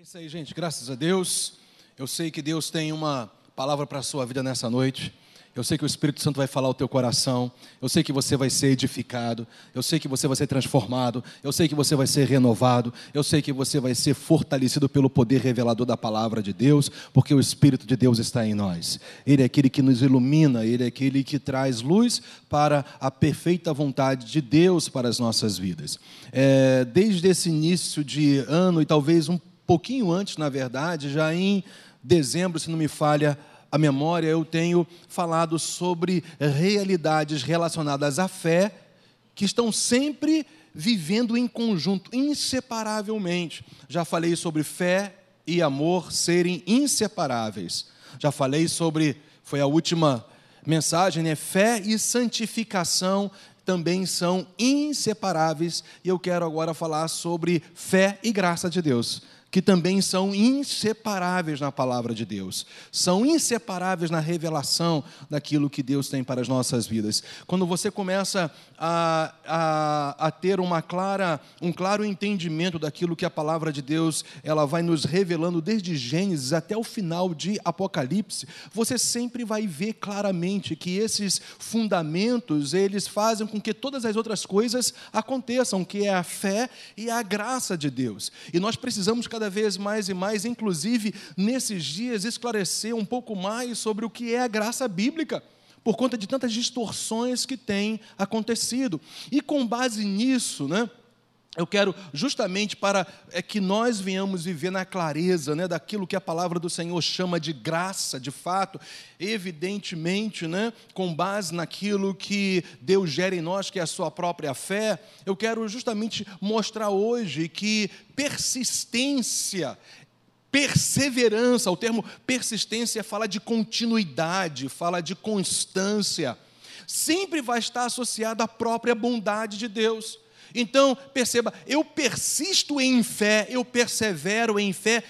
É isso aí, gente. Graças a Deus. Eu sei que Deus tem uma palavra para a sua vida nessa noite. Eu sei que o Espírito Santo vai falar ao teu coração. Eu sei que você vai ser edificado. Eu sei que você vai ser transformado. Eu sei que você vai ser renovado. Eu sei que você vai ser fortalecido pelo poder revelador da palavra de Deus, porque o Espírito de Deus está em nós. Ele é aquele que nos ilumina, ele é aquele que traz luz para a perfeita vontade de Deus para as nossas vidas. É, desde esse início de ano, e talvez um pouquinho antes, na verdade, já em dezembro, se não me falha a memória, eu tenho falado sobre realidades relacionadas à fé que estão sempre vivendo em conjunto, inseparavelmente. Já falei sobre fé e amor serem inseparáveis. Já falei sobre, foi a última mensagem, né? Fé e santificação também são inseparáveis, e eu quero agora falar sobre fé e graça de Deus que também são inseparáveis na palavra de Deus, são inseparáveis na revelação daquilo que Deus tem para as nossas vidas. Quando você começa a, a, a, ter uma clara, um claro entendimento daquilo que a palavra de Deus ela vai nos revelando desde Gênesis até o final de Apocalipse, você sempre vai ver claramente que esses fundamentos eles fazem com que todas as outras coisas aconteçam, que é a fé e a graça de Deus. E nós precisamos cada cada vez mais e mais, inclusive nesses dias, esclarecer um pouco mais sobre o que é a graça bíblica por conta de tantas distorções que têm acontecido. E com base nisso, né, eu quero justamente para é, que nós venhamos viver na clareza né, daquilo que a palavra do Senhor chama de graça, de fato, evidentemente, né, com base naquilo que Deus gera em nós, que é a sua própria fé, eu quero justamente mostrar hoje que persistência perseverança, o termo persistência fala de continuidade, fala de constância, sempre vai estar associado à própria bondade de Deus. Então, perceba, eu persisto em fé, eu persevero em fé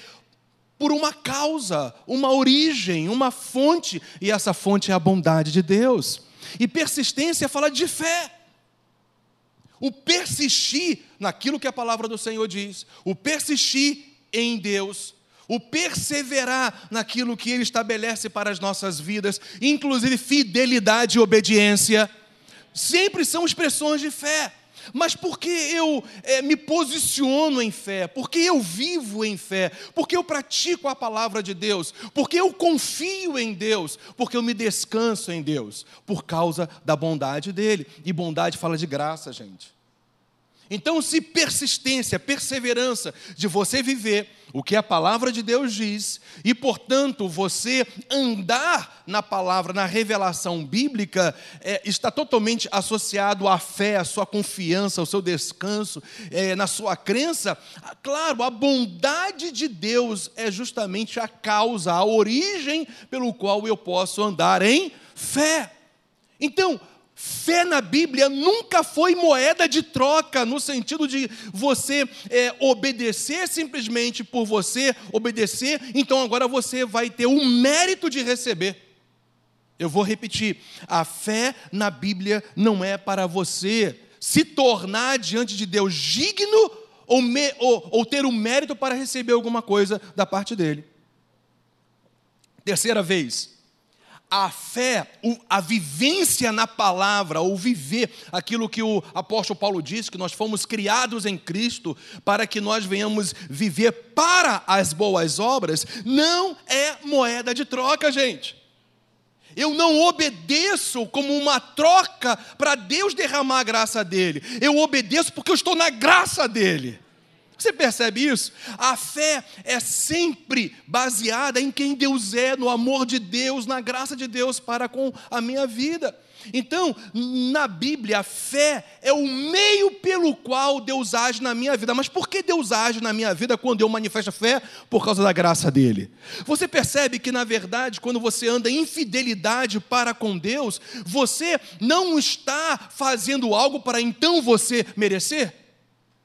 por uma causa, uma origem, uma fonte, e essa fonte é a bondade de Deus. E persistência fala de fé. O persistir naquilo que a palavra do Senhor diz, o persistir em Deus, o perseverar naquilo que Ele estabelece para as nossas vidas, inclusive fidelidade e obediência, sempre são expressões de fé. Mas porque eu é, me posiciono em fé, porque eu vivo em fé, porque eu pratico a palavra de Deus, porque eu confio em Deus, porque eu me descanso em Deus, por causa da bondade dele. E bondade fala de graça, gente. Então, se persistência, perseverança de você viver o que a palavra de Deus diz, e portanto você andar na palavra, na revelação bíblica, é, está totalmente associado à fé, à sua confiança, ao seu descanso, é, na sua crença, claro, a bondade de Deus é justamente a causa, a origem pelo qual eu posso andar em fé. Então, Fé na Bíblia nunca foi moeda de troca, no sentido de você é, obedecer simplesmente por você obedecer, então agora você vai ter o mérito de receber. Eu vou repetir: a fé na Bíblia não é para você se tornar diante de Deus digno ou, me, ou, ou ter o mérito para receber alguma coisa da parte dele. Terceira vez, a fé, a vivência na palavra, ou viver aquilo que o apóstolo Paulo disse, que nós fomos criados em Cristo para que nós venhamos viver para as boas obras, não é moeda de troca, gente. Eu não obedeço como uma troca para Deus derramar a graça dele. Eu obedeço porque eu estou na graça dele. Você percebe isso? A fé é sempre baseada em quem Deus é, no amor de Deus, na graça de Deus para com a minha vida. Então, na Bíblia, a fé é o meio pelo qual Deus age na minha vida. Mas por que Deus age na minha vida quando eu manifesto fé? Por causa da graça dele. Você percebe que, na verdade, quando você anda em fidelidade para com Deus, você não está fazendo algo para então você merecer?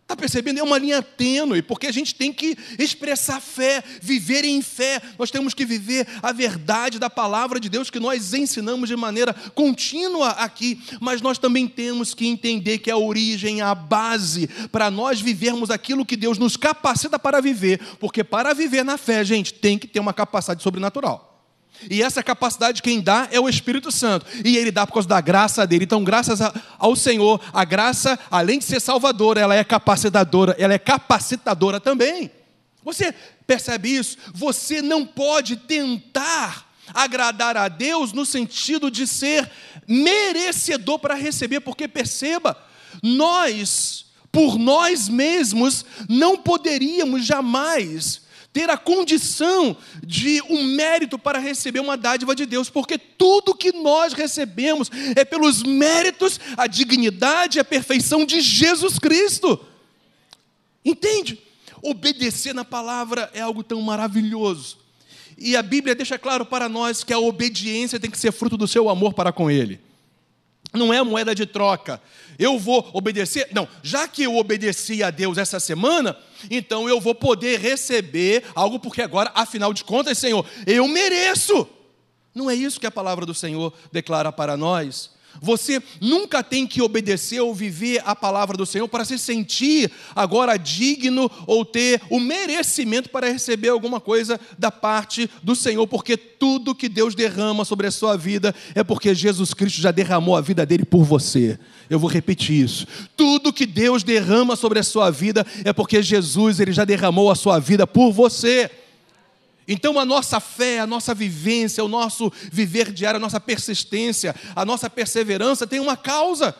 Está percebendo? É uma linha tênue, porque a gente tem que expressar fé, viver em fé. Nós temos que viver a verdade da palavra de Deus que nós ensinamos de maneira contínua aqui, mas nós também temos que entender que a origem, a base para nós vivermos aquilo que Deus nos capacita para viver, porque para viver na fé, gente, tem que ter uma capacidade sobrenatural. E essa capacidade quem dá é o Espírito Santo. E ele dá por causa da graça dele. Então, graças ao Senhor, a graça, além de ser salvadora, ela é capacitadora, ela é capacitadora também. Você percebe isso? Você não pode tentar agradar a Deus no sentido de ser merecedor para receber, porque perceba, nós, por nós mesmos, não poderíamos jamais ter a condição de um mérito para receber uma dádiva de Deus, porque tudo que nós recebemos é pelos méritos, a dignidade e a perfeição de Jesus Cristo. Entende? Obedecer na palavra é algo tão maravilhoso. E a Bíblia deixa claro para nós que a obediência tem que ser fruto do seu amor para com Ele. Não é moeda de troca. Eu vou obedecer. Não, já que eu obedeci a Deus essa semana, então eu vou poder receber algo, porque agora, afinal de contas, Senhor, eu mereço. Não é isso que a palavra do Senhor declara para nós. Você nunca tem que obedecer ou viver a palavra do Senhor para se sentir agora digno ou ter o merecimento para receber alguma coisa da parte do Senhor, porque tudo que Deus derrama sobre a sua vida é porque Jesus Cristo já derramou a vida dele por você. Eu vou repetir isso. Tudo que Deus derrama sobre a sua vida é porque Jesus ele já derramou a sua vida por você. Então, a nossa fé, a nossa vivência, o nosso viver diário, a nossa persistência, a nossa perseverança tem uma causa,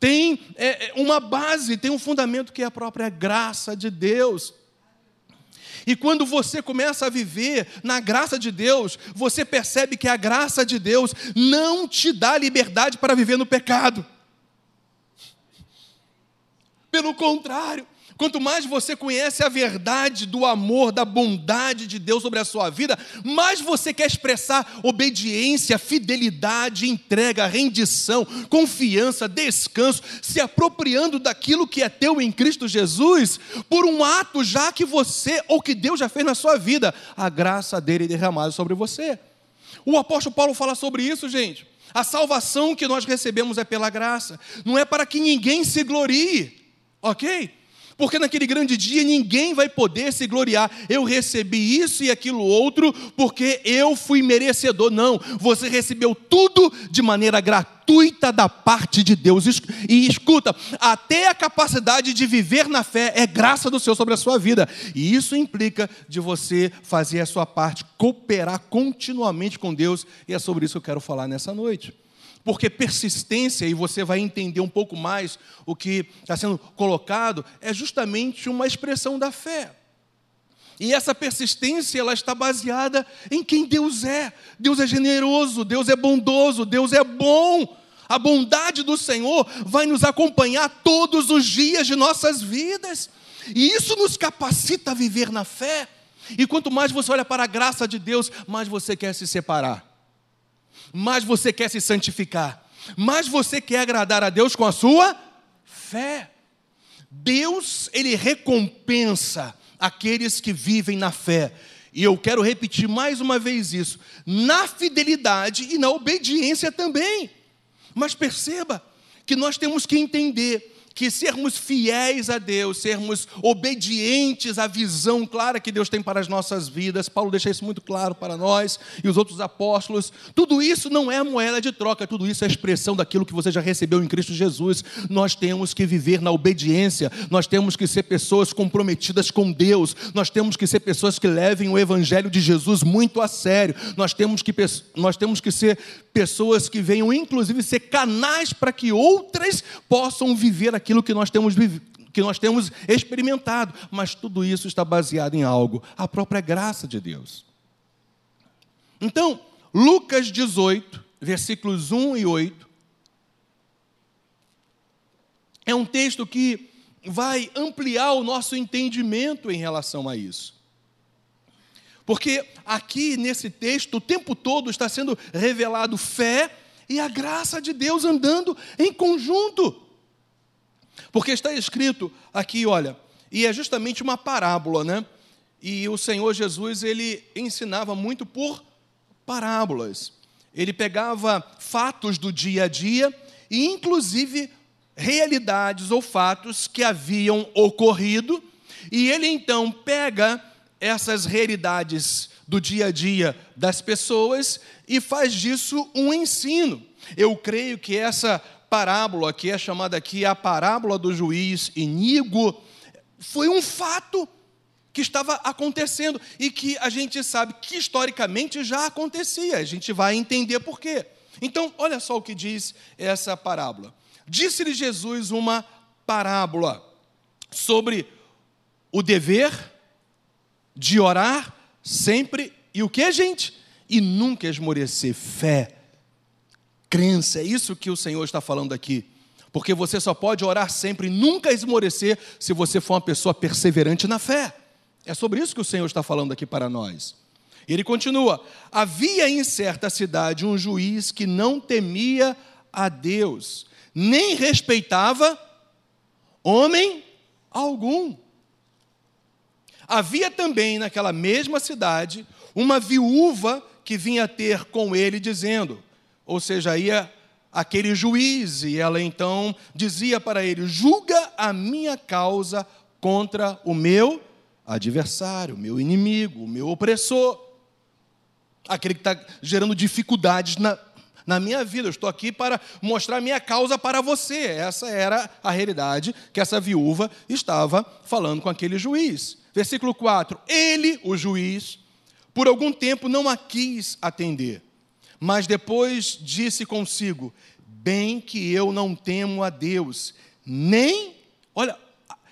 tem é, é, uma base, tem um fundamento que é a própria graça de Deus. E quando você começa a viver na graça de Deus, você percebe que a graça de Deus não te dá liberdade para viver no pecado. Pelo contrário, Quanto mais você conhece a verdade do amor, da bondade de Deus sobre a sua vida, mais você quer expressar obediência, fidelidade, entrega, rendição, confiança, descanso, se apropriando daquilo que é teu em Cristo Jesus, por um ato já que você ou que Deus já fez na sua vida, a graça dele é derramada sobre você. O apóstolo Paulo fala sobre isso, gente. A salvação que nós recebemos é pela graça, não é para que ninguém se glorie, ok? Porque naquele grande dia ninguém vai poder se gloriar. Eu recebi isso e aquilo outro porque eu fui merecedor. Não, você recebeu tudo de maneira gratuita da parte de Deus. E escuta, até a capacidade de viver na fé é graça do Senhor sobre a sua vida. E isso implica de você fazer a sua parte, cooperar continuamente com Deus. E é sobre isso que eu quero falar nessa noite. Porque persistência, e você vai entender um pouco mais o que está sendo colocado, é justamente uma expressão da fé. E essa persistência, ela está baseada em quem Deus é. Deus é generoso, Deus é bondoso, Deus é bom. A bondade do Senhor vai nos acompanhar todos os dias de nossas vidas. E isso nos capacita a viver na fé. E quanto mais você olha para a graça de Deus, mais você quer se separar mais você quer se santificar, mais você quer agradar a Deus com a sua fé. Deus, ele recompensa aqueles que vivem na fé. E eu quero repetir mais uma vez isso: na fidelidade e na obediência também. Mas perceba que nós temos que entender que sermos fiéis a Deus, sermos obedientes à visão clara que Deus tem para as nossas vidas, Paulo deixa isso muito claro para nós e os outros apóstolos, tudo isso não é moeda de troca, tudo isso é expressão daquilo que você já recebeu em Cristo Jesus. Nós temos que viver na obediência, nós temos que ser pessoas comprometidas com Deus, nós temos que ser pessoas que levem o Evangelho de Jesus muito a sério, nós temos que, nós temos que ser pessoas que venham, inclusive, ser canais para que outras possam viver aqui aquilo que nós temos que nós temos experimentado, mas tudo isso está baseado em algo, a própria graça de Deus. Então, Lucas 18, versículos 1 e 8, é um texto que vai ampliar o nosso entendimento em relação a isso. Porque aqui nesse texto, o tempo todo está sendo revelado fé e a graça de Deus andando em conjunto. Porque está escrito aqui, olha, e é justamente uma parábola, né? E o Senhor Jesus, ele ensinava muito por parábolas. Ele pegava fatos do dia a dia e, inclusive, realidades ou fatos que haviam ocorrido, e ele então pega essas realidades do dia a dia das pessoas e faz disso um ensino. Eu creio que essa parábola, que é chamada aqui a parábola do juiz iníquo, foi um fato que estava acontecendo e que a gente sabe que historicamente já acontecia. A gente vai entender por quê. Então, olha só o que diz essa parábola. Disse-lhe Jesus uma parábola sobre o dever de orar sempre e o que, gente? E nunca esmorecer fé, crença. É isso que o Senhor está falando aqui. Porque você só pode orar sempre e nunca esmorecer se você for uma pessoa perseverante na fé. É sobre isso que o Senhor está falando aqui para nós. Ele continua: Havia em certa cidade um juiz que não temia a Deus, nem respeitava homem algum. Havia também naquela mesma cidade uma viúva que vinha ter com ele, dizendo, ou seja, ia aquele juiz, e ela então dizia para ele: julga a minha causa contra o meu adversário, o meu inimigo, o meu opressor, aquele que está gerando dificuldades na, na minha vida. Eu estou aqui para mostrar minha causa para você. Essa era a realidade que essa viúva estava falando com aquele juiz. Versículo 4: Ele, o juiz, por algum tempo não a quis atender mas depois disse consigo: Bem que eu não temo a Deus, nem. Olha,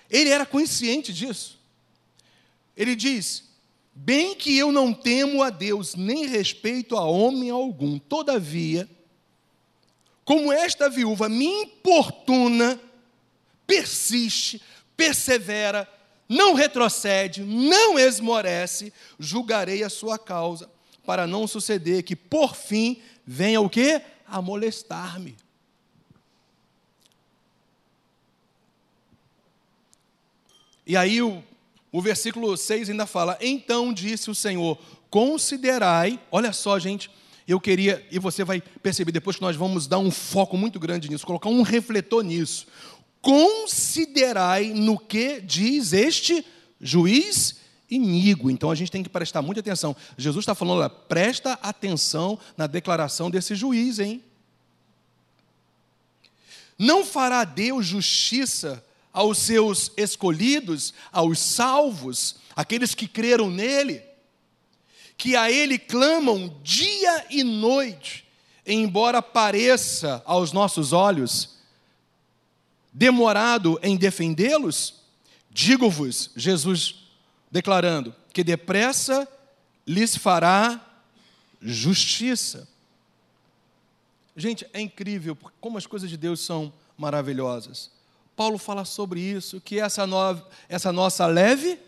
ele era consciente disso. Ele diz: Bem que eu não temo a Deus, nem respeito a homem algum. Todavia, como esta viúva me importuna, persiste, persevera, não retrocede, não esmorece, julgarei a sua causa para não suceder que por fim venha o quê? A molestar-me. E aí o, o versículo 6 ainda fala: Então disse o Senhor: Considerai, olha só, gente, eu queria, e você vai perceber depois que nós vamos dar um foco muito grande nisso, colocar um refletor nisso. Considerai no que diz este juiz iníquo. Então a gente tem que prestar muita atenção. Jesus está falando, olha, presta atenção na declaração desse juiz, hein? Não fará Deus justiça aos seus escolhidos, aos salvos, aqueles que creram nele, que a ele clamam dia e noite, embora pareça aos nossos olhos demorado em defendê-los? Digo-vos, Jesus declarando que depressa lhes fará justiça. Gente, é incrível como as coisas de Deus são maravilhosas. Paulo fala sobre isso, que essa, no, essa nossa leve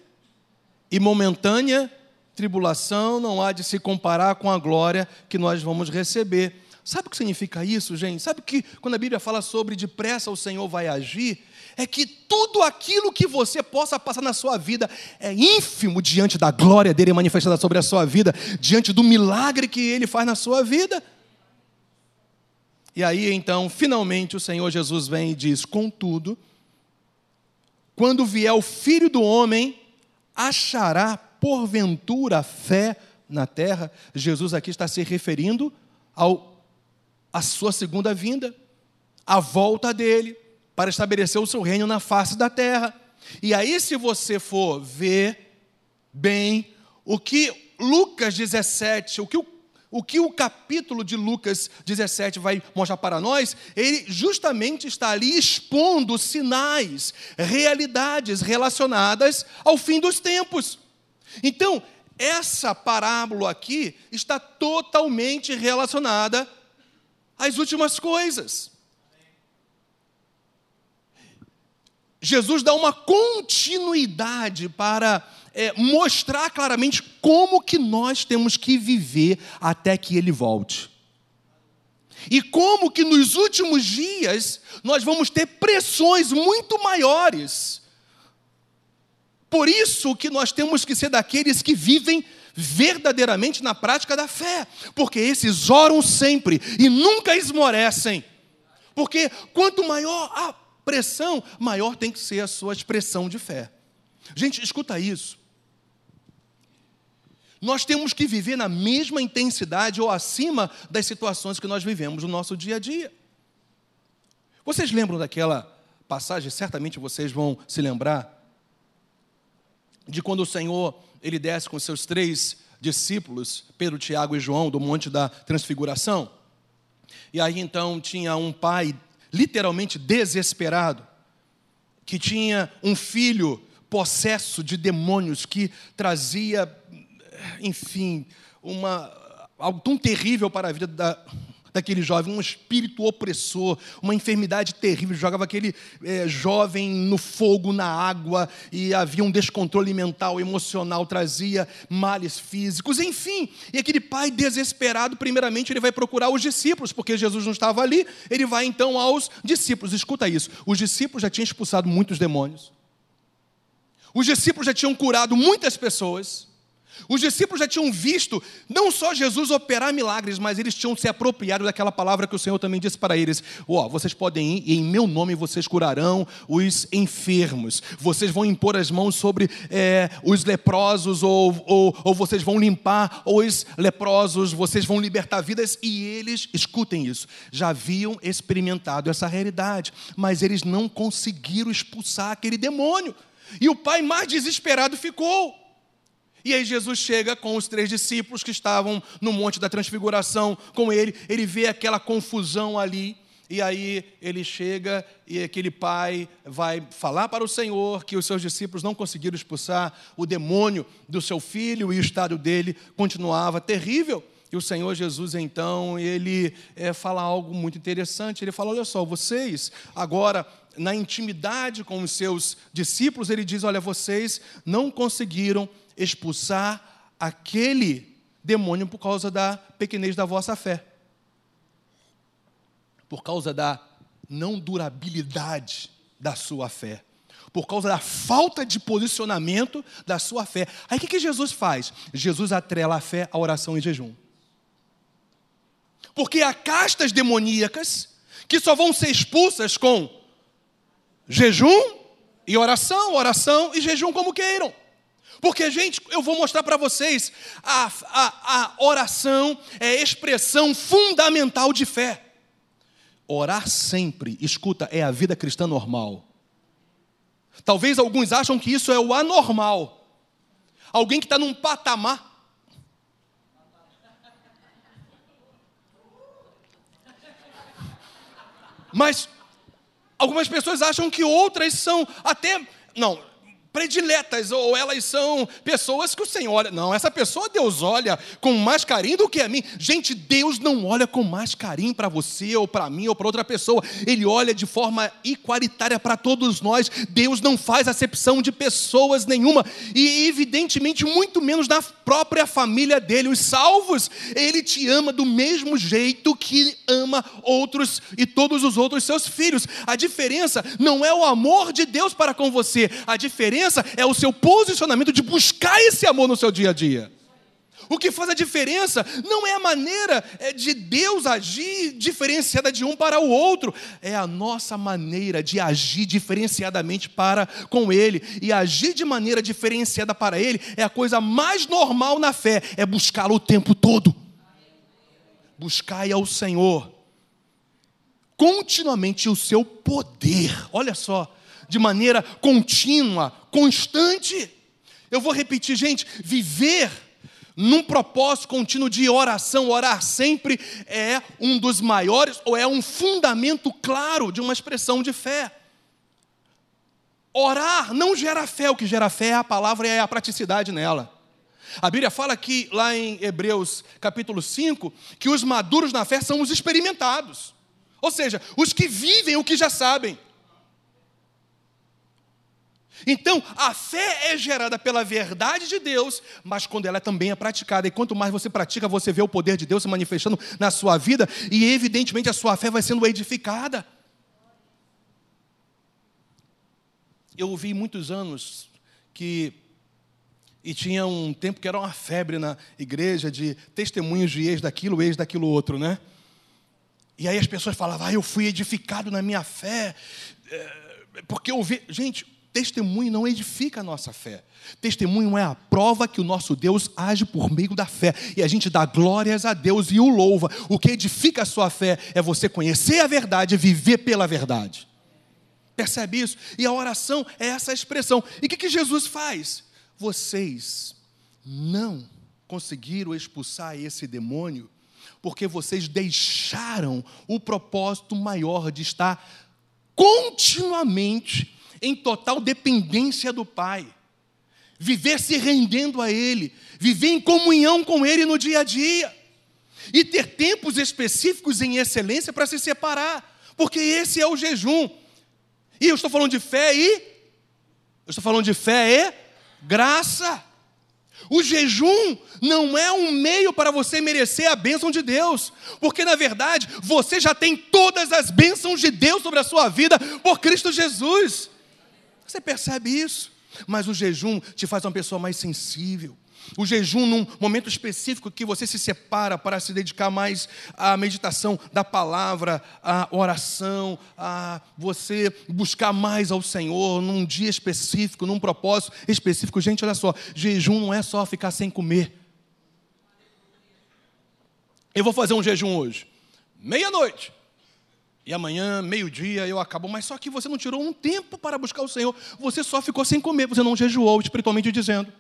e momentânea tribulação não há de se comparar com a glória que nós vamos receber. Sabe o que significa isso, gente? Sabe que quando a Bíblia fala sobre depressa o Senhor vai agir, é que tudo aquilo que você possa passar na sua vida é ínfimo diante da glória dele manifestada sobre a sua vida, diante do milagre que ele faz na sua vida. E aí então, finalmente, o Senhor Jesus vem e diz: Contudo, quando vier o filho do homem, achará porventura fé na terra? Jesus aqui está se referindo ao a sua segunda vinda, a volta dele para estabelecer o seu reino na face da terra. E aí, se você for ver bem o que Lucas 17, o que o, o que o capítulo de Lucas 17 vai mostrar para nós, ele justamente está ali expondo sinais, realidades relacionadas ao fim dos tempos. Então, essa parábola aqui está totalmente relacionada às últimas coisas. Jesus dá uma continuidade para é, mostrar claramente como que nós temos que viver até que Ele volte. E como que nos últimos dias nós vamos ter pressões muito maiores. Por isso que nós temos que ser daqueles que vivem verdadeiramente na prática da fé, porque esses oram sempre e nunca esmorecem. Porque quanto maior a pressão, maior tem que ser a sua expressão de fé. Gente, escuta isso. Nós temos que viver na mesma intensidade ou acima das situações que nós vivemos no nosso dia a dia. Vocês lembram daquela passagem? Certamente vocês vão se lembrar de quando o Senhor ele desce com seus três discípulos, Pedro, Tiago e João, do Monte da Transfiguração. E aí então tinha um pai literalmente desesperado, que tinha um filho possesso de demônios que trazia enfim, uma, algo tão terrível para a vida da, daquele jovem, um espírito opressor, uma enfermidade terrível, jogava aquele é, jovem no fogo, na água, e havia um descontrole mental, emocional, trazia males físicos, enfim. E aquele pai desesperado, primeiramente, ele vai procurar os discípulos, porque Jesus não estava ali, ele vai então aos discípulos. Escuta isso: os discípulos já tinham expulsado muitos demônios, os discípulos já tinham curado muitas pessoas. Os discípulos já tinham visto não só Jesus operar milagres, mas eles tinham se apropriado daquela palavra que o Senhor também disse para eles: Ó, oh, vocês podem ir e em meu nome vocês curarão os enfermos, vocês vão impor as mãos sobre é, os leprosos, ou, ou, ou vocês vão limpar os leprosos, vocês vão libertar vidas, e eles, escutem isso, já haviam experimentado essa realidade, mas eles não conseguiram expulsar aquele demônio. E o pai mais desesperado ficou. E aí Jesus chega com os três discípulos que estavam no Monte da Transfiguração com ele, ele vê aquela confusão ali, e aí ele chega e aquele pai vai falar para o Senhor que os seus discípulos não conseguiram expulsar o demônio do seu filho e o estado dele continuava terrível. E o Senhor Jesus, então, ele é, fala algo muito interessante. Ele fala: Olha só, vocês, agora, na intimidade com os seus discípulos, ele diz: Olha, vocês não conseguiram expulsar aquele demônio por causa da pequenez da vossa fé. Por causa da não durabilidade da sua fé. Por causa da falta de posicionamento da sua fé. Aí o que, Jesus faz? Jesus atrela a fé à oração e jejum. Porque há castas demoníacas que só vão ser expulsas com jejum e oração, oração e jejum como queiram. Porque, gente, eu vou mostrar para vocês, a, a, a oração é expressão fundamental de fé. Orar sempre, escuta, é a vida cristã normal. Talvez alguns acham que isso é o anormal. Alguém que está num patamar. Mas algumas pessoas acham que outras são até. Não, prediletas, ou elas são pessoas que o Senhor olha. Não, essa pessoa Deus olha com mais carinho do que a mim. Gente, Deus não olha com mais carinho para você, ou para mim, ou para outra pessoa. Ele olha de forma igualitária para todos nós. Deus não faz acepção de pessoas nenhuma, e evidentemente, muito menos da própria família dele. Os salvos, ele te ama do mesmo jeito que ama outros e todos os outros seus filhos. A diferença não é o amor de Deus para com você, a diferença diferença é o seu posicionamento de buscar esse amor no seu dia a dia. O que faz a diferença não é a maneira é, de Deus agir diferenciada de um para o outro, é a nossa maneira de agir diferenciadamente para com Ele. E agir de maneira diferenciada para Ele é a coisa mais normal na fé, é buscá-lo o tempo todo. Buscai ao Senhor continuamente o seu poder. Olha só, de maneira contínua, constante. Eu vou repetir, gente, viver num propósito contínuo de oração, orar sempre é um dos maiores, ou é um fundamento claro de uma expressão de fé. Orar não gera fé, o que gera fé é a palavra e é a praticidade nela. A Bíblia fala que, lá em Hebreus capítulo 5, que os maduros na fé são os experimentados. Ou seja, os que vivem o que já sabem. Então, a fé é gerada pela verdade de Deus, mas quando ela também é praticada, e quanto mais você pratica, você vê o poder de Deus se manifestando na sua vida, e evidentemente a sua fé vai sendo edificada. Eu ouvi muitos anos que e tinha um tempo que era uma febre na igreja de testemunhos de ex daquilo, ex daquilo outro, né? E aí as pessoas falavam, ah, eu fui edificado na minha fé, é, porque eu vi. Gente, testemunho não edifica a nossa fé. Testemunho é a prova que o nosso Deus age por meio da fé. E a gente dá glórias a Deus e o louva. O que edifica a sua fé é você conhecer a verdade e viver pela verdade. Percebe isso? E a oração é essa expressão. E o que, que Jesus faz? Vocês não conseguiram expulsar esse demônio porque vocês deixaram o propósito maior de estar continuamente em total dependência do Pai, viver se rendendo a Ele, viver em comunhão com Ele no dia a dia, e ter tempos específicos em excelência para se separar, porque esse é o jejum. E eu estou falando de fé e. Eu estou falando de fé e graça. O jejum não é um meio para você merecer a bênção de Deus, porque na verdade você já tem todas as bênçãos de Deus sobre a sua vida por Cristo Jesus. Você percebe isso? Mas o jejum te faz uma pessoa mais sensível, o jejum num momento específico que você se separa para se dedicar mais à meditação da palavra, à oração, a você buscar mais ao Senhor num dia específico, num propósito específico. Gente, olha só, jejum não é só ficar sem comer. Eu vou fazer um jejum hoje, meia-noite. E amanhã, meio-dia, eu acabo. Mas só que você não tirou um tempo para buscar o Senhor. Você só ficou sem comer, você não jejuou, espiritualmente dizendo.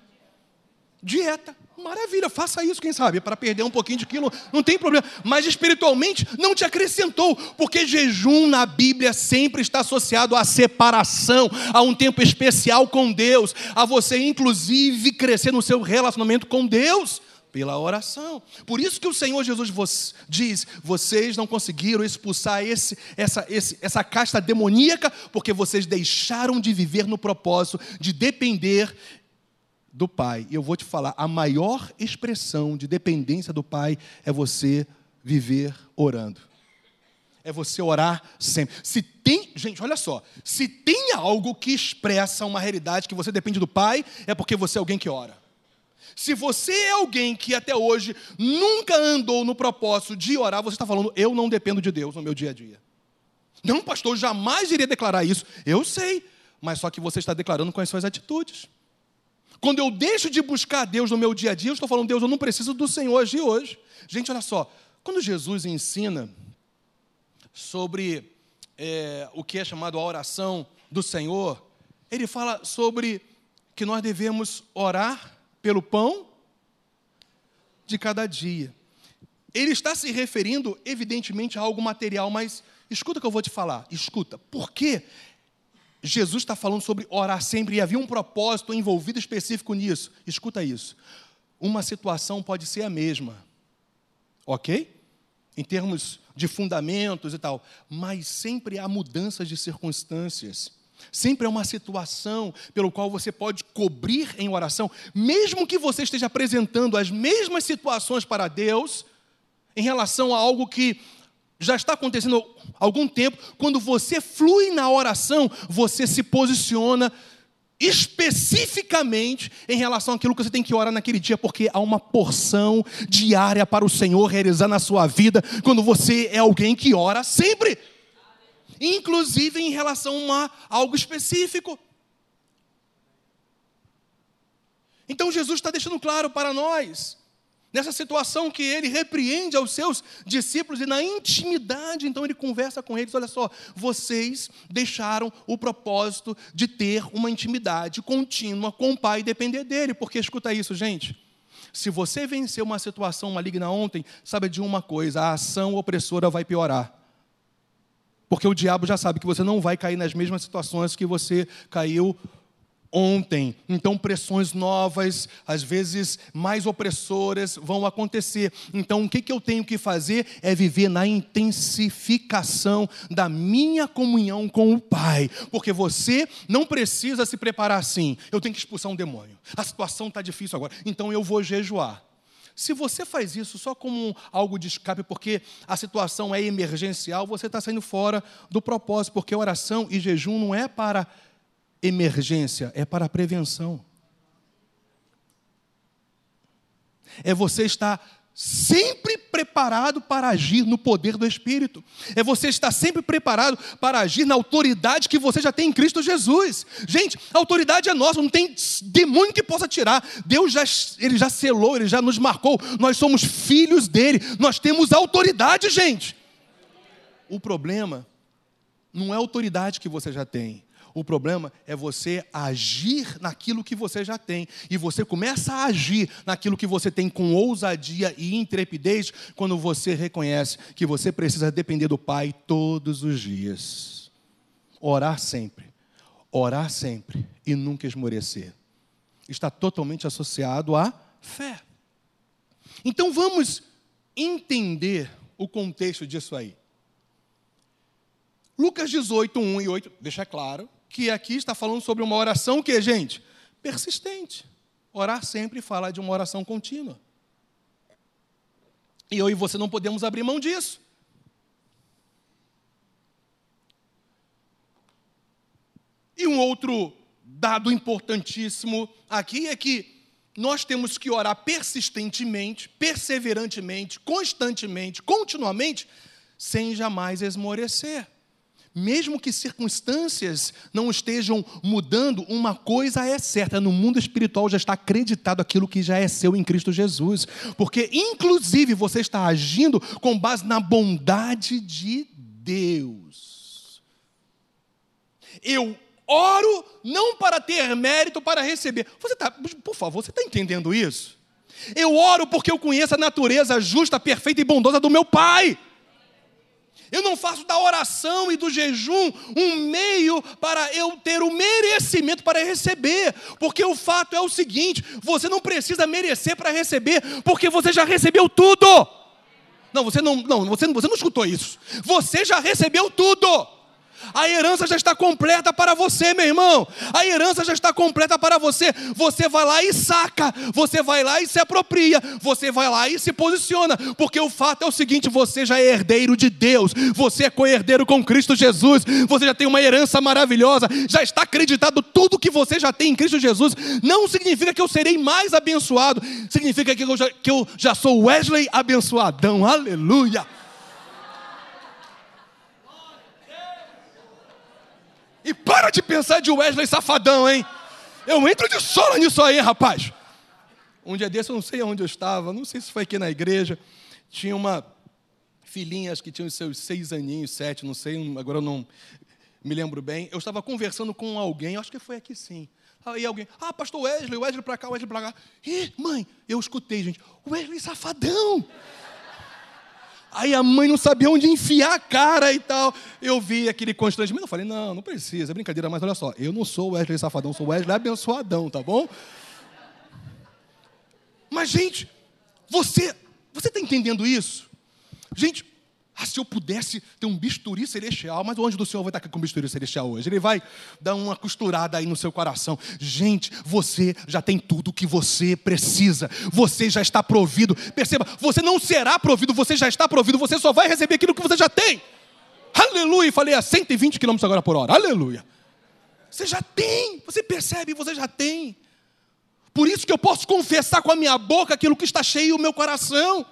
Dieta. Maravilha, faça isso, quem sabe, para perder um pouquinho de quilo, não tem problema. Mas espiritualmente não te acrescentou, porque jejum na Bíblia sempre está associado à separação, a um tempo especial com Deus, a você inclusive crescer no seu relacionamento com Deus pela oração. Por isso que o Senhor Jesus diz: vocês não conseguiram expulsar esse, essa, esse, essa casta demoníaca, porque vocês deixaram de viver no propósito de depender do Pai. E eu vou te falar, a maior expressão de dependência do Pai é você viver orando. É você orar sempre. Se tem, gente, olha só, se tem algo que expressa uma realidade que você depende do Pai, é porque você é alguém que ora. Se você é alguém que até hoje nunca andou no propósito de orar, você está falando, eu não dependo de Deus no meu dia a dia. Não, pastor, jamais iria declarar isso. Eu sei, mas só que você está declarando com as suas atitudes. Quando eu deixo de buscar Deus no meu dia a dia, eu estou falando, Deus, eu não preciso do Senhor de hoje. Gente, olha só, quando Jesus ensina sobre é, o que é chamado a oração do Senhor, ele fala sobre que nós devemos orar pelo pão de cada dia. Ele está se referindo, evidentemente, a algo material, mas escuta o que eu vou te falar. Escuta, por que Jesus está falando sobre orar sempre e havia um propósito envolvido específico nisso. Escuta isso. Uma situação pode ser a mesma, ok? Em termos de fundamentos e tal, mas sempre há mudanças de circunstâncias. Sempre é uma situação pelo qual você pode cobrir em oração, mesmo que você esteja apresentando as mesmas situações para Deus, em relação a algo que já está acontecendo há algum tempo, quando você flui na oração, você se posiciona especificamente em relação àquilo que você tem que orar naquele dia, porque há uma porção diária para o Senhor realizar na sua vida, quando você é alguém que ora sempre, inclusive em relação a algo específico. Então Jesus está deixando claro para nós Nessa situação que ele repreende aos seus discípulos e na intimidade, então ele conversa com eles: olha só, vocês deixaram o propósito de ter uma intimidade contínua com o Pai e depender dele. Porque escuta isso, gente. Se você venceu uma situação maligna ontem, sabe de uma coisa: a ação opressora vai piorar. Porque o diabo já sabe que você não vai cair nas mesmas situações que você caiu ontem. Então, pressões novas, às vezes mais opressoras, vão acontecer. Então, o que, eu tenho que fazer é viver na intensificação da minha comunhão com o Pai. Porque você não precisa se preparar assim. Eu tenho que expulsar um demônio. A situação está difícil agora. Então, eu vou jejuar. Se você faz isso só como algo de escape, porque a situação é emergencial, você está saindo fora do propósito, porque oração e jejum não é para emergência, é para prevenção. É você estar sempre preparado para agir no poder do Espírito. É você estar sempre preparado para agir na autoridade que você já tem em Cristo Jesus. Gente, a autoridade é nossa, não tem demônio que possa tirar. Deus já, ele já selou, ele já nos marcou. Nós somos filhos dele, nós temos autoridade, gente. O problema não é a autoridade que você já tem. O problema é você agir naquilo que você já tem. E você começa a agir naquilo que você tem com ousadia e intrepidez quando você reconhece que você precisa depender do Pai todos os dias. Orar sempre. Orar sempre e nunca esmorecer. Está totalmente associado à fé. Então vamos entender o contexto disso aí. Lucas 18, 1 e 8, deixa claro que aqui está falando sobre uma oração que, gente, persistente. Orar sempre fala de uma oração contínua. E eu e você não podemos abrir mão disso. E um outro dado importantíssimo aqui é que nós temos que orar persistentemente, perseverantemente, constantemente, continuamente, sem jamais esmorecer. Mesmo que circunstâncias não estejam mudando, uma coisa é certa: no mundo espiritual já está acreditado aquilo que já é seu em Cristo Jesus. Porque, inclusive, você está agindo com base na bondade de Deus. Eu oro não para ter mérito, para receber. Você está, por favor, você está entendendo isso? Eu oro porque eu conheço a natureza justa, perfeita e bondosa do meu Pai. Eu não faço da oração e do jejum um meio para eu ter o merecimento para receber, porque o fato é o seguinte: você não precisa merecer para receber, porque você já recebeu tudo. Não, você não, não, você, você não escutou isso. Você já recebeu tudo. A herança já está completa para você, meu irmão. A herança já está completa para você. Você vai lá e saca. Você vai lá e se apropria. Você vai lá e se posiciona. Porque o fato é o seguinte: você já é herdeiro de Deus. Você é co-herdeiro com Cristo Jesus. Você já tem uma herança maravilhosa. Já está acreditado tudo que você já tem em Cristo Jesus. Não significa que eu serei mais abençoado. Significa que eu já, que eu já sou Wesley abençoadão. Aleluia. E para de pensar de Wesley safadão, hein? Eu entro de sola nisso aí, rapaz. Um dia desse, eu não sei onde eu estava, não sei se foi aqui na igreja. Tinha uma filhinha, acho que tinha os seus seis aninhos, sete, não sei, agora eu não me lembro bem. Eu estava conversando com alguém, acho que foi aqui sim. Aí alguém, ah, pastor Wesley, Wesley para cá, Wesley para cá. Ih, mãe, eu escutei, gente, Wesley safadão. Aí a mãe não sabia onde enfiar a cara e tal. Eu vi aquele constrangimento. Eu falei, não, não precisa, é brincadeira, mas olha só, eu não sou Wesley Safadão, sou Wesley abençoadão, tá bom? Mas, gente, você, você está entendendo isso? Gente, ah, se eu pudesse ter um bisturi celestial, mas o anjo do Senhor vai estar aqui com um bisturi celestial hoje. Ele vai dar uma costurada aí no seu coração. Gente, você já tem tudo o que você precisa. Você já está provido. Perceba, você não será provido, você já está provido. Você só vai receber aquilo que você já tem. Aleluia. Falei a 120 km agora por hora. Aleluia. Você já tem. Você percebe, você já tem. Por isso que eu posso confessar com a minha boca aquilo que está cheio no meu coração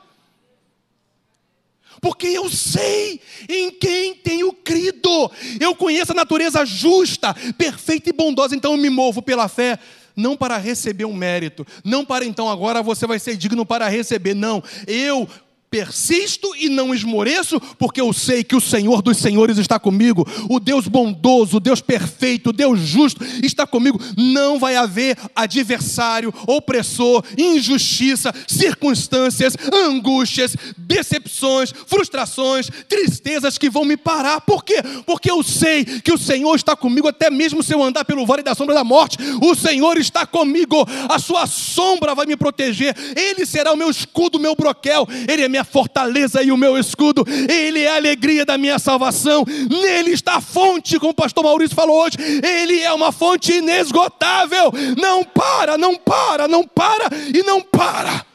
porque eu sei em quem tenho crido. Eu conheço a natureza justa, perfeita e bondosa, então eu me movo pela fé, não para receber um mérito, não para então agora você vai ser digno para receber, não. Eu Persisto e não esmoreço, porque eu sei que o Senhor dos Senhores está comigo, o Deus bondoso, o Deus perfeito, o Deus justo está comigo. Não vai haver adversário, opressor, injustiça, circunstâncias, angústias, decepções, frustrações, tristezas que vão me parar. Por quê? Porque eu sei que o Senhor está comigo, até mesmo se eu andar pelo vale da sombra da morte, o Senhor está comigo, a sua sombra vai me proteger, Ele será o meu escudo, o meu broquel, Ele é minha fortaleza e o meu escudo, Ele é a alegria da minha salvação, nele está a fonte, como o pastor Maurício falou hoje, Ele é uma fonte inesgotável, não para, não para, não para e não para.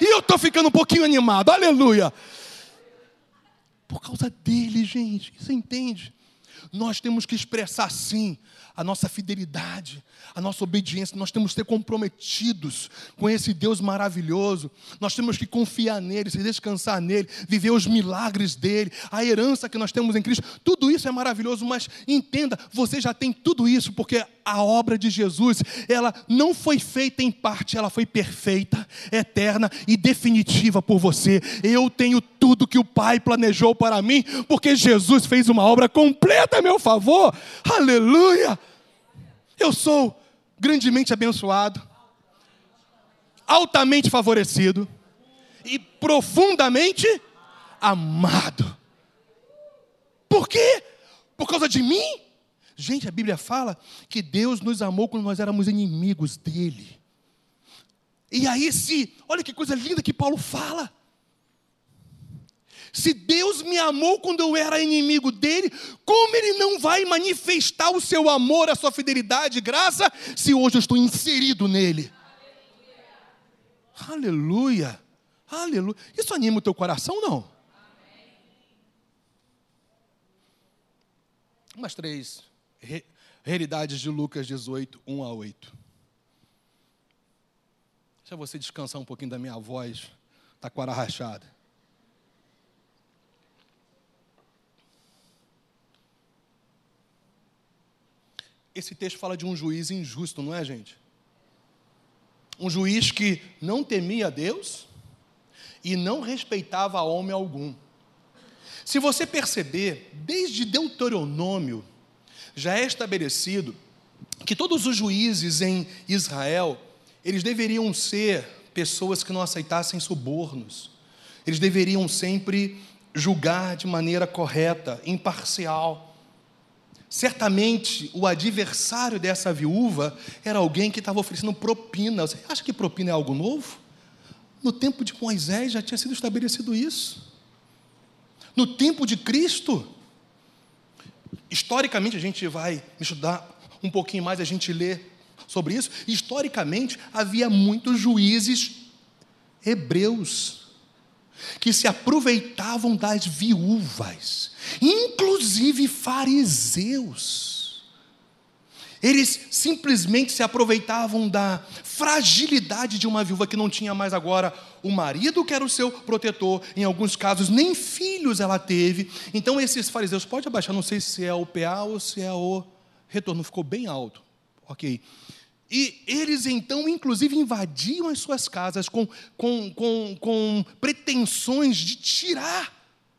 E eu estou ficando um pouquinho animado, aleluia. Por causa dele, gente, você entende? Nós temos que expressar sim a nossa fidelidade, a nossa obediência, nós temos que ser comprometidos com esse Deus maravilhoso, nós temos que confiar nele, se descansar nele, viver os milagres dele, a herança que nós temos em Cristo, tudo isso é maravilhoso, mas entenda, você já tem tudo isso, porque a obra de Jesus, ela não foi feita em parte, ela foi perfeita, eterna e definitiva por você. Eu tenho tudo que o Pai planejou para mim, porque Jesus fez uma obra completa a meu favor. Aleluia! Eu sou grandemente abençoado, altamente favorecido e profundamente amado. Por quê? Por causa de mim? Gente, a Bíblia fala que Deus nos amou quando nós éramos inimigos dele. E aí, se, olha que coisa linda que Paulo fala. Se Deus me amou quando eu era inimigo dele, como ele não vai manifestar o seu amor, a sua fidelidade e graça, se hoje eu estou inserido nele? Aleluia. Aleluia. Isso anima o teu coração, não? Umas três realidades de Lucas 18, 1 a 8. Deixa você descansar um pouquinho da minha voz, tá com a rachada. Esse texto fala de um juiz injusto, não é, gente? Um juiz que não temia Deus e não respeitava homem algum. Se você perceber, desde Deuteronômio já é estabelecido que todos os juízes em Israel, eles deveriam ser pessoas que não aceitassem subornos. Eles deveriam sempre julgar de maneira correta, imparcial. Certamente o adversário dessa viúva era alguém que estava oferecendo propina. Você acha que propina é algo novo? No tempo de Moisés já tinha sido estabelecido isso. No tempo de Cristo, historicamente a gente vai estudar um pouquinho mais, a gente lê sobre isso. Historicamente havia muitos juízes hebreus que se aproveitavam das viúvas, inclusive fariseus. Eles simplesmente se aproveitavam da fragilidade de uma viúva que não tinha mais agora o marido que era o seu protetor, em alguns casos nem filhos ela teve. Então esses fariseus, pode abaixar, não sei se é o PA ou se é o retorno, ficou bem alto. OK. E eles então, inclusive, invadiam as suas casas com, com, com, com pretensões de tirar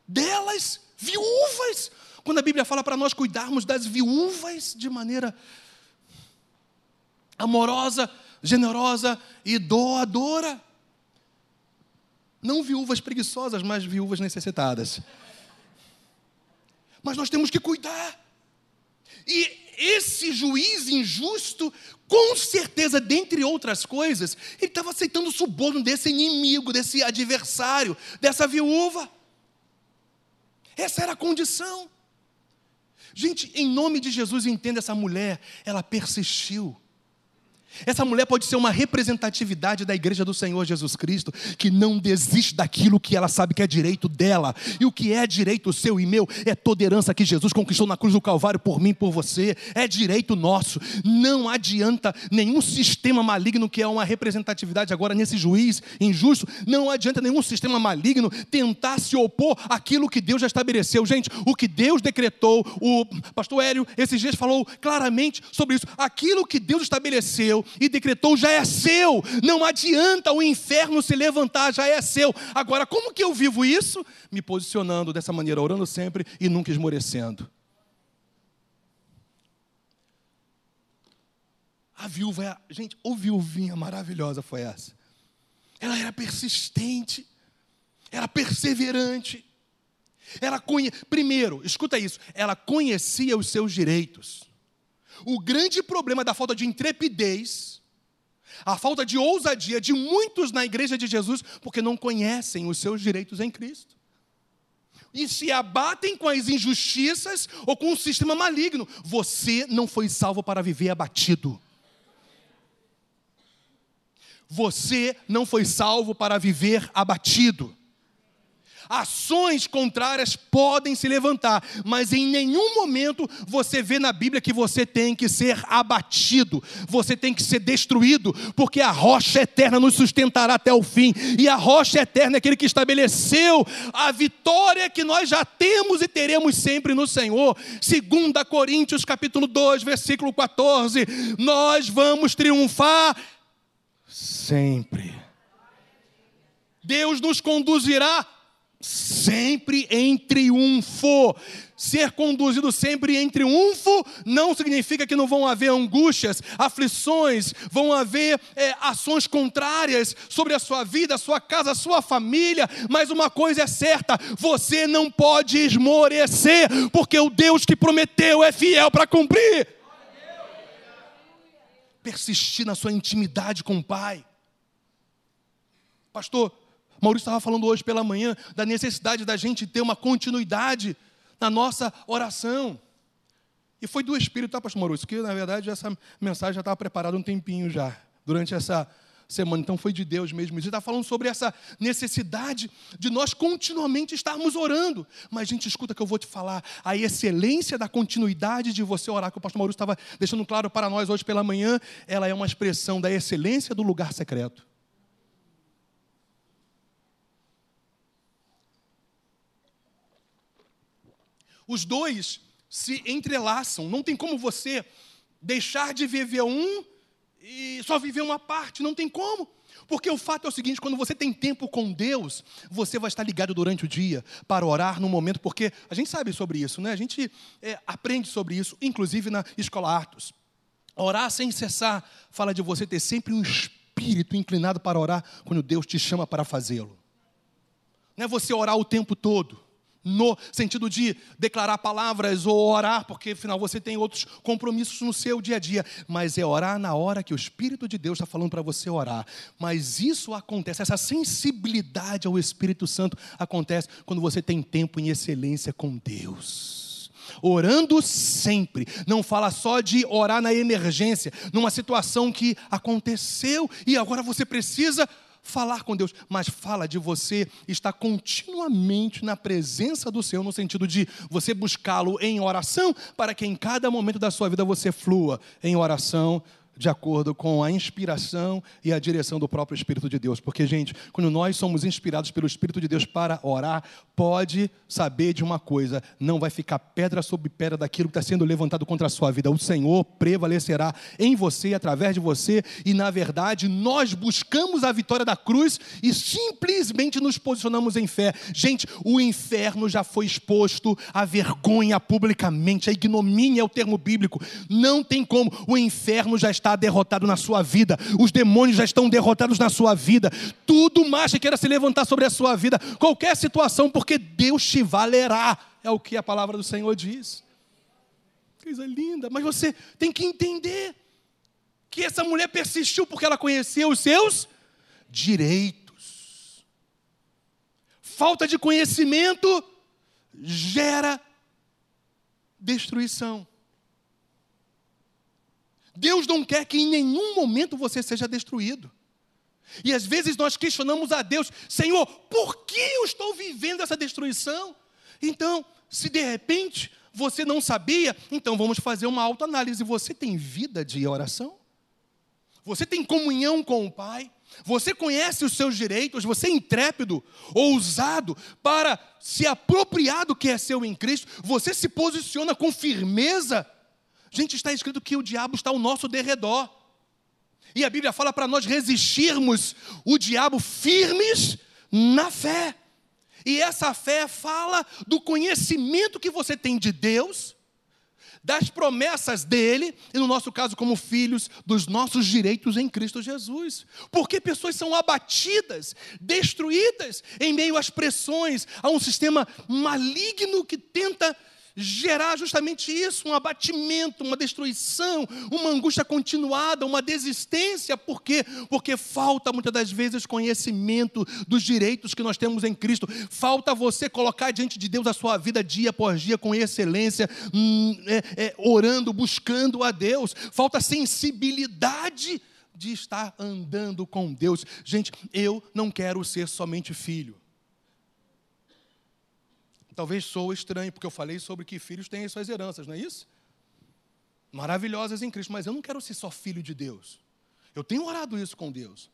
delas viúvas. Quando a Bíblia fala para nós cuidarmos das viúvas de maneira amorosa, generosa e doadora. Não viúvas preguiçosas, mas viúvas necessitadas. Mas nós temos que cuidar. E esse juiz injusto, com certeza, dentre outras coisas, ele estava aceitando o suborno desse inimigo, desse adversário, dessa viúva. Essa era a condição. Gente, em nome de Jesus, entenda essa mulher, ela persistiu. Essa mulher pode ser uma representatividade da igreja do Senhor Jesus Cristo, que não desiste daquilo que ela sabe que é direito dela. E o que é direito seu e meu é toda herança que Jesus conquistou na cruz do Calvário por mim e por você. É direito nosso. Não adianta nenhum sistema maligno que é uma representatividade agora nesse juiz injusto, não adianta nenhum sistema maligno tentar se opor àquilo que Deus já estabeleceu. Gente, o que Deus decretou, o pastor Hélio esses dias falou claramente sobre isso. Aquilo que Deus estabeleceu e decretou já é seu. Não adianta o inferno se levantar, já é seu. Agora, como que eu vivo isso? Me posicionando dessa maneira, orando sempre e nunca esmorecendo. A viúva, gente, o viuvinha maravilhosa foi essa. Ela era persistente, era perseverante. Ela conhe... Primeiro, escuta isso, ela conhecia os seus direitos. O grande problema da falta de intrepidez, a falta de ousadia de muitos na igreja de Jesus, porque não conhecem os seus direitos em Cristo. E se abatem com as injustiças ou com o sistema maligno. Você não foi salvo para viver abatido. Você não foi salvo para viver abatido. Ações contrárias podem se levantar, mas em nenhum momento você vê na Bíblia que você tem que ser abatido, você tem que ser destruído, porque a rocha eterna nos sustentará até o fim, e a rocha eterna é aquele que estabeleceu a vitória que nós já temos e teremos sempre no Senhor. 2 Coríntios capítulo 2, versículo 14, nós vamos triunfar sempre. Deus nos conduzirá sempre em triunfo. Ser conduzido sempre em triunfo não significa que não vão haver angústias, aflições, vão haver é, ações contrárias sobre a sua vida, a sua casa, a sua família, mas uma coisa é certa: você não pode esmorecer, porque o Deus que prometeu é fiel para cumprir. Persistir na sua intimidade com o Pai. Pastor, Maurício estava falando hoje pela manhã da necessidade da gente ter uma continuidade na nossa oração. E foi do Espírito, tá, pastor Maurício? Que na verdade essa mensagem já estava preparada um tempinho já, durante essa semana. Então foi de Deus mesmo. Ele está falando sobre essa necessidade de nós continuamente estarmos orando. Mas, gente, escuta que eu vou te falar. A excelência da continuidade de você orar, que o pastor Maurício estava deixando claro para nós hoje pela manhã, ela é uma expressão da excelência do lugar secreto. Os dois se entrelaçam. Não tem como você deixar de viver um e só viver uma parte. Não tem como. Porque o fato é o seguinte: quando você tem tempo com Deus, você vai estar ligado durante o dia para orar no momento, porque a gente sabe sobre isso, né? A gente é, aprende sobre isso, inclusive na escola Atos. Orar sem cessar fala de você ter sempre um espírito inclinado para orar quando Deus te chama para fazê-lo. Não é você orar o tempo todo no sentido de declarar palavras ou orar, porque afinal você tem outros compromissos no seu dia a dia, mas é orar na hora que o Espírito de Deus está falando para você orar. Mas isso acontece, essa sensibilidade ao Espírito Santo acontece quando você tem tempo em excelência com Deus. Orando sempre, não fala só de orar na emergência, numa situação que aconteceu e agora você precisa falar com Deus, mas fala de você estar continuamente na presença do Senhor, no sentido de você buscá-lo em oração, para que em cada momento da sua vida você flua em oração, de acordo com a inspiração e a direção do próprio Espírito de Deus. Porque, gente, quando nós somos inspirados pelo Espírito de Deus para orar, pode saber de uma coisa: não vai ficar pedra sobre pedra daquilo que está sendo levantado contra a sua vida. O Senhor prevalecerá em você, através de você, e na verdade nós buscamos a vitória da cruz e simplesmente nos posicionamos em fé. Gente, o inferno já foi exposto à vergonha publicamente, a ignomínia é o termo bíblico. Não tem como, o inferno já está está derrotado na sua vida, os demônios já estão derrotados na sua vida, tudo mais que queira se levantar sobre a sua vida, qualquer situação, porque Deus te valerá, é o que a palavra do Senhor diz. Coisa linda, mas você tem que entender que essa mulher persistiu porque ela conhecia os seus direitos. Falta de conhecimento gera destruição. Deus não quer que em nenhum momento você seja destruído. E às vezes nós questionamos a Deus, Senhor, por que eu estou vivendo essa destruição? Então, se de repente você não sabia, então vamos fazer uma autoanálise. Você tem vida de oração? Você tem comunhão com o Pai? Você conhece os seus direitos? Você é intrépido, ousado para se apropriar do que é seu em Cristo? Você se posiciona com firmeza Gente, está escrito que o diabo está ao nosso derredor. E a Bíblia fala para nós resistirmos o diabo firmes na fé. E essa fé fala do conhecimento que você tem de Deus, das promessas dele, e no nosso caso, como filhos, dos nossos direitos em Cristo Jesus. Porque pessoas são abatidas, destruídas em meio às pressões, a um sistema maligno que tenta gerar justamente isso, um abatimento, uma destruição, uma angústia continuada, uma desistência. Por quê? Porque falta muitas das vezes conhecimento dos direitos que nós temos em Cristo. Falta você colocar diante de Deus a sua vida dia após dia com excelência, hum, é, é, orando, buscando a Deus. Falta sensibilidade de estar andando com Deus. Gente, eu não quero ser somente filho. Talvez sou estranho, porque eu falei sobre que filhos têm as suas heranças, não é isso? Maravilhosas em Cristo, mas eu não quero ser só filho de Deus. Eu tenho orado isso com Deus.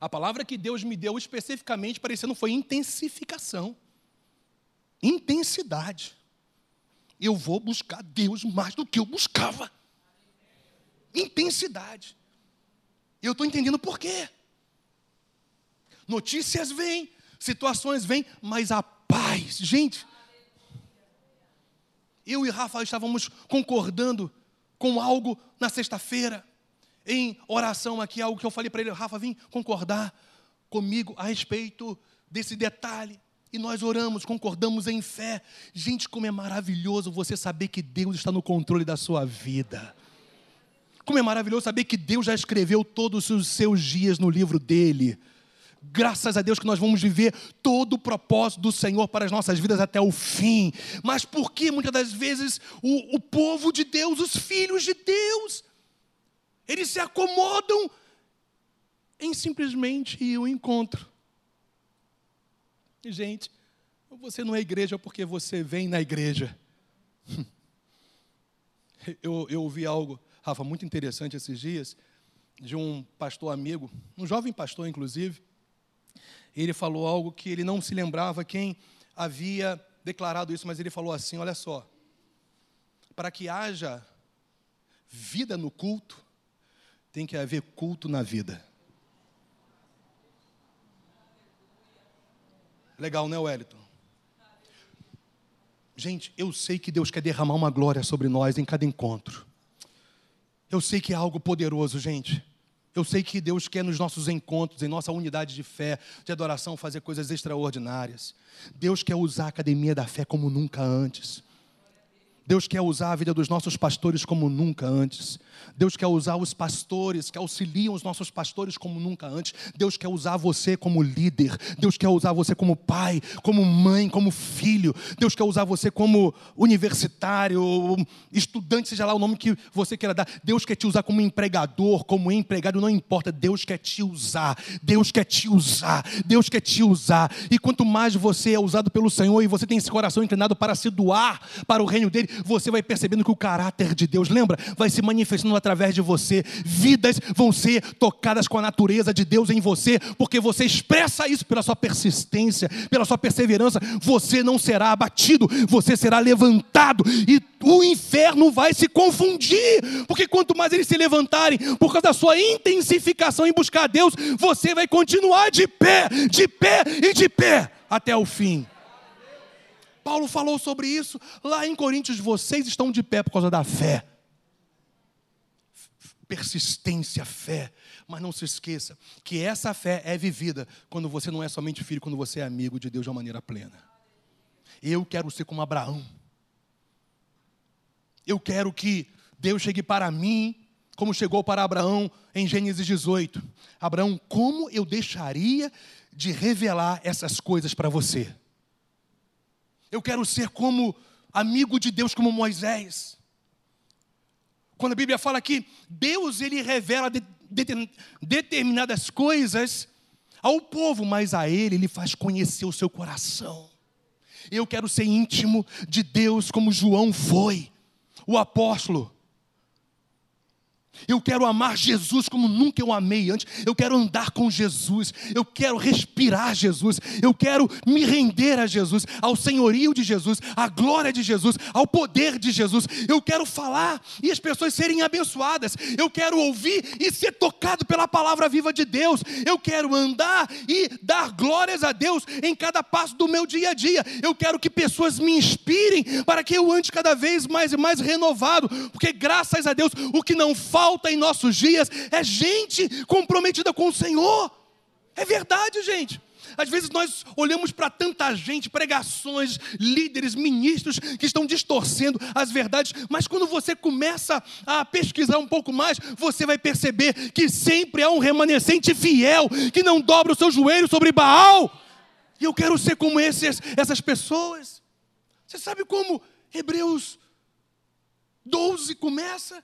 A palavra que Deus me deu especificamente parecendo foi intensificação. Intensidade. Eu vou buscar Deus mais do que eu buscava. Intensidade. Eu estou entendendo por quê. Notícias vêm, situações vêm, mas a paz, gente. Eu e Rafa estávamos concordando com algo na sexta-feira, em oração aqui, algo que eu falei para ele, Rafa, vem concordar comigo a respeito desse detalhe. E nós oramos, concordamos em fé. Gente, como é maravilhoso você saber que Deus está no controle da sua vida. Como é maravilhoso saber que Deus já escreveu todos os seus dias no livro dele. Graças a Deus que nós vamos viver todo o propósito do Senhor para as nossas vidas até o fim. Mas por que muitas das vezes o, o povo de Deus, os filhos de Deus, eles se acomodam em simplesmente ir ao encontro? Gente, você não é igreja porque você vem na igreja. Eu, eu ouvi algo, Rafa, muito interessante esses dias, de um pastor amigo, um jovem pastor, inclusive, ele falou algo que ele não se lembrava quem havia declarado isso, mas ele falou assim: olha só, para que haja vida no culto, tem que haver culto na vida. Legal, né, Wellington? Gente, eu sei que Deus quer derramar uma glória sobre nós em cada encontro. Eu sei que é algo poderoso, gente. Eu sei que Deus quer nos nossos encontros, em nossa unidade de fé, de adoração, fazer coisas extraordinárias. Deus quer usar a academia da fé como nunca antes. Deus quer usar a vida dos nossos pastores como nunca antes. Deus quer usar os pastores que auxiliam os nossos pastores como nunca antes. Deus quer usar você como líder. Deus quer usar você como pai, como mãe, como filho. Deus quer usar você como universitário, estudante, seja lá o nome que você queira dar. Deus quer te usar como empregador, como empregado, não importa. Deus quer te usar. Deus quer te usar. Deus quer te usar. E quanto mais você é usado pelo Senhor e você tem esse coração inclinado para se doar para o reino dele, você vai percebendo que o caráter de Deus, lembra, vai se manifestando através de você. Vidas vão ser tocadas com a natureza de Deus em você, porque você expressa isso pela sua persistência, pela sua perseverança. Você não será abatido, você será levantado e o inferno vai se confundir, porque quanto mais eles se levantarem por causa da sua intensificação em buscar a Deus, você vai continuar de pé, de pé e de pé até o fim. Paulo falou sobre isso lá em Coríntios. Vocês estão de pé por causa da fé. Persistência, fé. Mas não se esqueça que essa fé é vivida quando você não é somente filho, quando você é amigo de Deus de uma maneira plena. Eu quero ser como Abraão. Eu quero que Deus chegue para mim, como chegou para Abraão em Gênesis 18. Abraão, como eu deixaria de revelar essas coisas para você? Eu quero ser como amigo de Deus, como Moisés. Quando a Bíblia fala que Deus ele revela de, de, determinadas coisas ao povo, mas a ele ele faz conhecer o seu coração. Eu quero ser íntimo de Deus como João foi, o apóstolo. Eu quero amar Jesus como nunca eu amei antes. Eu quero andar com Jesus. Eu quero respirar Jesus. Eu quero me render a Jesus, ao senhorio de Jesus, à glória de Jesus, ao poder de Jesus. Eu quero falar e as pessoas serem abençoadas. Eu quero ouvir e ser tocado pela palavra viva de Deus. Eu quero andar e dar glórias a Deus em cada passo do meu dia a dia. Eu quero que pessoas me inspirem para que eu ande cada vez mais e mais renovado, porque graças a Deus o que não falta falta em nossos dias é gente comprometida com o Senhor. É verdade, gente. Às vezes nós olhamos para tanta gente, pregações, líderes, ministros que estão distorcendo as verdades, mas quando você começa a pesquisar um pouco mais, você vai perceber que sempre há um remanescente fiel que não dobra o seu joelho sobre Baal. E eu quero ser como esses, essas pessoas. Você sabe como Hebreus 12 começa?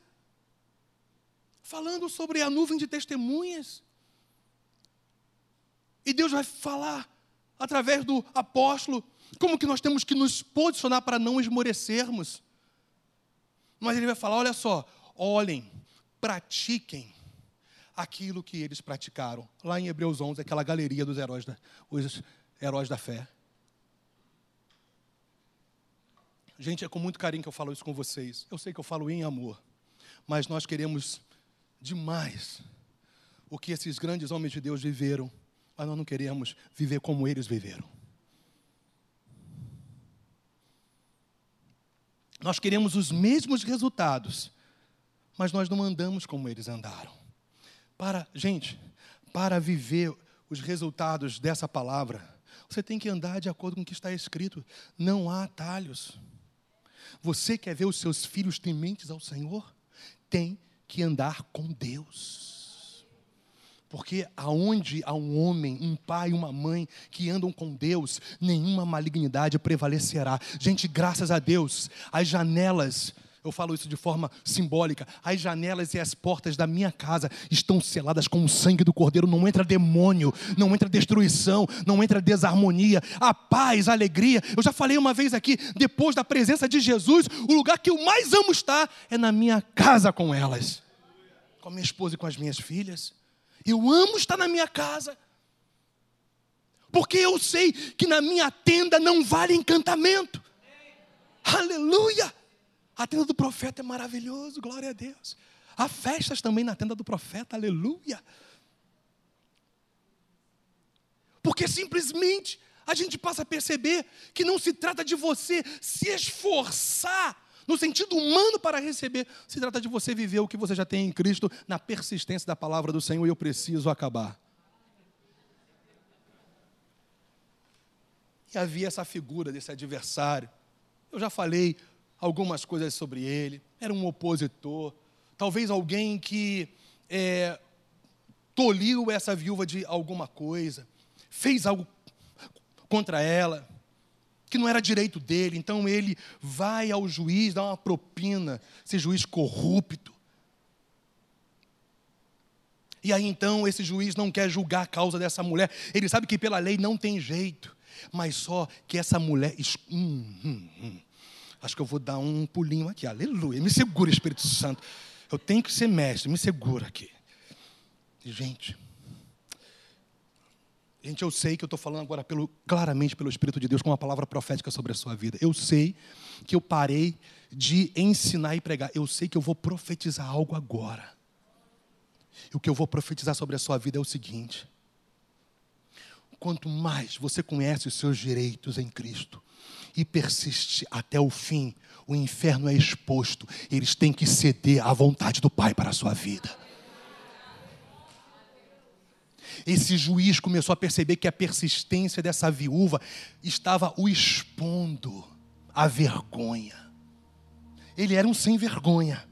Falando sobre a nuvem de testemunhas. E Deus vai falar através do apóstolo como que nós temos que nos posicionar para não esmorecermos. Mas ele vai falar: olha só, olhem, pratiquem aquilo que eles praticaram. Lá em Hebreus 11, aquela galeria dos heróis da, os heróis da fé. Gente, é com muito carinho que eu falo isso com vocês. Eu sei que eu falo em amor, mas nós queremos demais o que esses grandes homens de Deus viveram, mas nós não queremos viver como eles viveram. Nós queremos os mesmos resultados, mas nós não andamos como eles andaram. Para, gente, para viver os resultados dessa palavra, você tem que andar de acordo com o que está escrito. Não há atalhos. Você quer ver os seus filhos tementes ao Senhor? Tem que andar com Deus. Porque aonde há um homem, um pai, uma mãe que andam com Deus, nenhuma malignidade prevalecerá. Gente, graças a Deus, as janelas eu falo isso de forma simbólica. As janelas e as portas da minha casa estão seladas com o sangue do Cordeiro. Não entra demônio, não entra destruição, não entra desarmonia. A paz, a alegria. Eu já falei uma vez aqui, depois da presença de Jesus, o lugar que eu mais amo estar é na minha casa com elas, com a minha esposa e com as minhas filhas. Eu amo estar na minha casa. Porque eu sei que na minha tenda não vale encantamento. Aleluia! A tenda do profeta é maravilhoso, glória a Deus. Há festas também na tenda do profeta, aleluia. Porque simplesmente a gente passa a perceber que não se trata de você se esforçar no sentido humano para receber, se trata de você viver o que você já tem em Cristo na persistência da palavra do Senhor e eu preciso acabar. E havia essa figura desse adversário. Eu já falei algumas coisas sobre ele, era um opositor, talvez alguém que é, toliu essa viúva de alguma coisa, fez algo contra ela, que não era direito dele, então ele vai ao juiz, dá uma propina, esse juiz corrupto. E aí então esse juiz não quer julgar a causa dessa mulher, ele sabe que pela lei não tem jeito, mas só que essa mulher. Hum, hum, hum. Acho que eu vou dar um pulinho aqui. Aleluia. Me segura, Espírito Santo. Eu tenho que ser mestre. Me segura aqui. Gente. Gente, eu sei que eu estou falando agora pelo, claramente pelo Espírito de Deus com uma palavra profética sobre a sua vida. Eu sei que eu parei de ensinar e pregar. Eu sei que eu vou profetizar algo agora. E o que eu vou profetizar sobre a sua vida é o seguinte: quanto mais você conhece os seus direitos em Cristo, e persiste até o fim, o inferno é exposto. Eles têm que ceder à vontade do Pai para a sua vida. Esse juiz começou a perceber que a persistência dessa viúva estava o expondo à vergonha. Ele era um sem vergonha.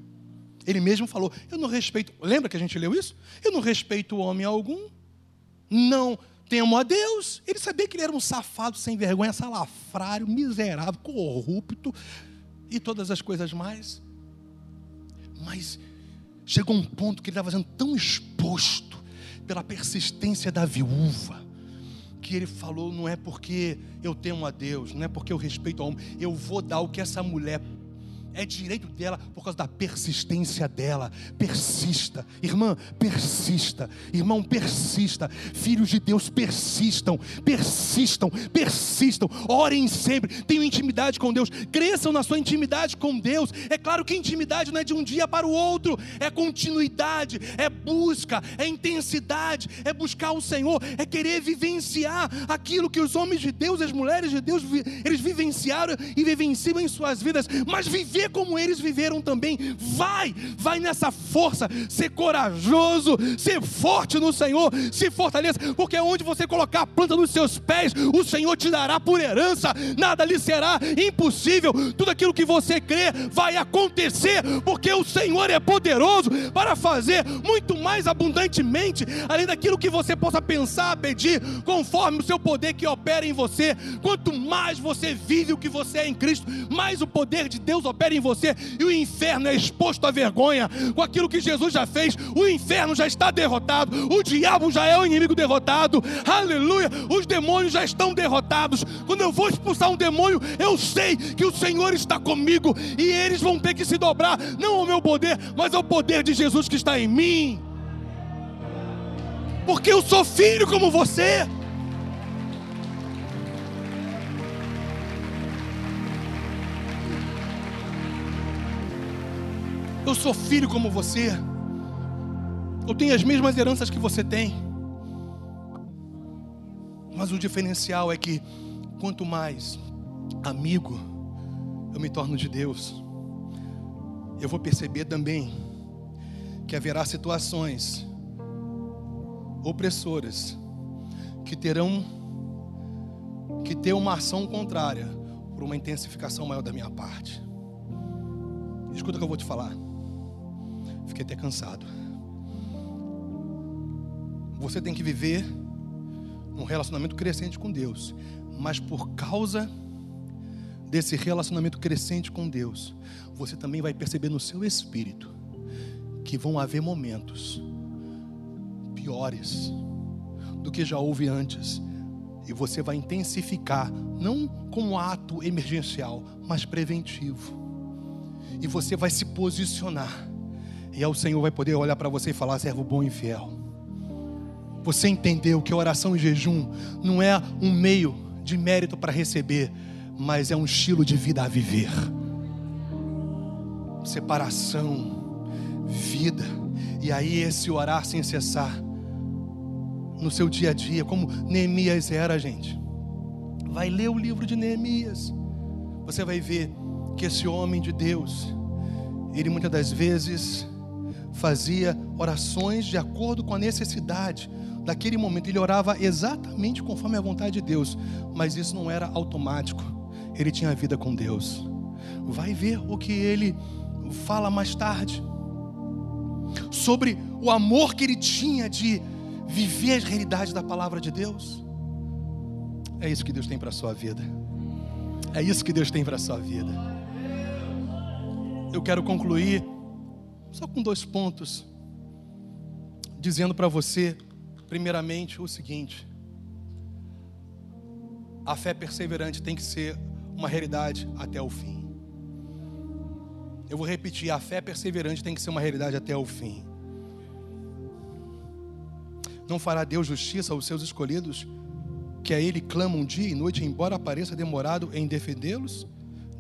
Ele mesmo falou: Eu não respeito. Lembra que a gente leu isso? Eu não respeito homem algum. Não temo a Deus. Ele sabia que ele era um safado sem vergonha, salafrário, miserável, corrupto e todas as coisas mais. Mas chegou um ponto que ele estava sendo tão exposto pela persistência da viúva, que ele falou: não é porque eu temo a Deus, não é porque eu respeito a homem, eu vou dar o que essa mulher é direito dela, por causa da persistência dela. Persista, irmã, persista, irmão, persista. Filhos de Deus, persistam, persistam, persistam. Orem sempre, tenham intimidade com Deus, cresçam na sua intimidade com Deus. É claro que intimidade não é de um dia para o outro, é continuidade, é busca, é intensidade, é buscar o Senhor, é querer vivenciar aquilo que os homens de Deus, as mulheres de Deus, eles vivenciaram e vivenciam em suas vidas, mas viver como eles viveram também. Vai, vai nessa força, ser corajoso, ser forte no Senhor, se fortaleça, porque onde você colocar a planta dos seus pés, o Senhor te dará por herança, nada lhe será impossível. Tudo aquilo que você crê vai acontecer, porque o Senhor é poderoso para fazer muito mais abundantemente, além daquilo que você possa pensar, pedir, conforme o seu poder que opera em você. Quanto mais você vive o que você é em Cristo, mais o poder de Deus opera em você e o inferno é exposto à vergonha com aquilo que Jesus já fez. O inferno já está derrotado, o diabo já é o inimigo derrotado. Aleluia! Os demônios já estão derrotados. Quando eu vou expulsar um demônio, eu sei que o Senhor está comigo e eles vão ter que se dobrar, não ao meu poder, mas ao poder de Jesus que está em mim. Porque eu sou filho como você. Eu sou filho como você. Eu tenho as mesmas heranças que você tem. Mas o diferencial é que quanto mais amigo eu me torno de Deus, eu vou perceber também que haverá situações opressoras que terão que ter uma ação contrária por uma intensificação maior da minha parte. Escuta o que eu vou te falar. Fiquei até cansado. Você tem que viver um relacionamento crescente com Deus, mas por causa desse relacionamento crescente com Deus, você também vai perceber no seu espírito que vão haver momentos piores do que já houve antes. E você vai intensificar, não como ato emergencial, mas preventivo. E você vai se posicionar e aí o Senhor vai poder olhar para você e falar: servo bom e fiel. Você entendeu que oração e jejum não é um meio de mérito para receber, mas é um estilo de vida a viver. Separação, vida. E aí esse orar sem cessar no seu dia a dia, como Neemias era, gente. Vai ler o livro de Neemias. Você vai ver que esse homem de Deus, ele muitas das vezes fazia orações de acordo com a necessidade daquele momento. Ele orava exatamente conforme a vontade de Deus, mas isso não era automático. Ele tinha vida com Deus. Vai ver o que ele fala mais tarde sobre o amor que ele tinha de viver as realidades da palavra de Deus. É isso que Deus tem para a sua vida. É isso que Deus tem para a sua vida. Eu quero concluir só com dois pontos, dizendo para você, primeiramente, o seguinte: a fé perseverante tem que ser uma realidade até o fim. Eu vou repetir: a fé perseverante tem que ser uma realidade até o fim. Não fará Deus justiça aos seus escolhidos, que a Ele clamam dia e noite, embora pareça demorado em defendê-los?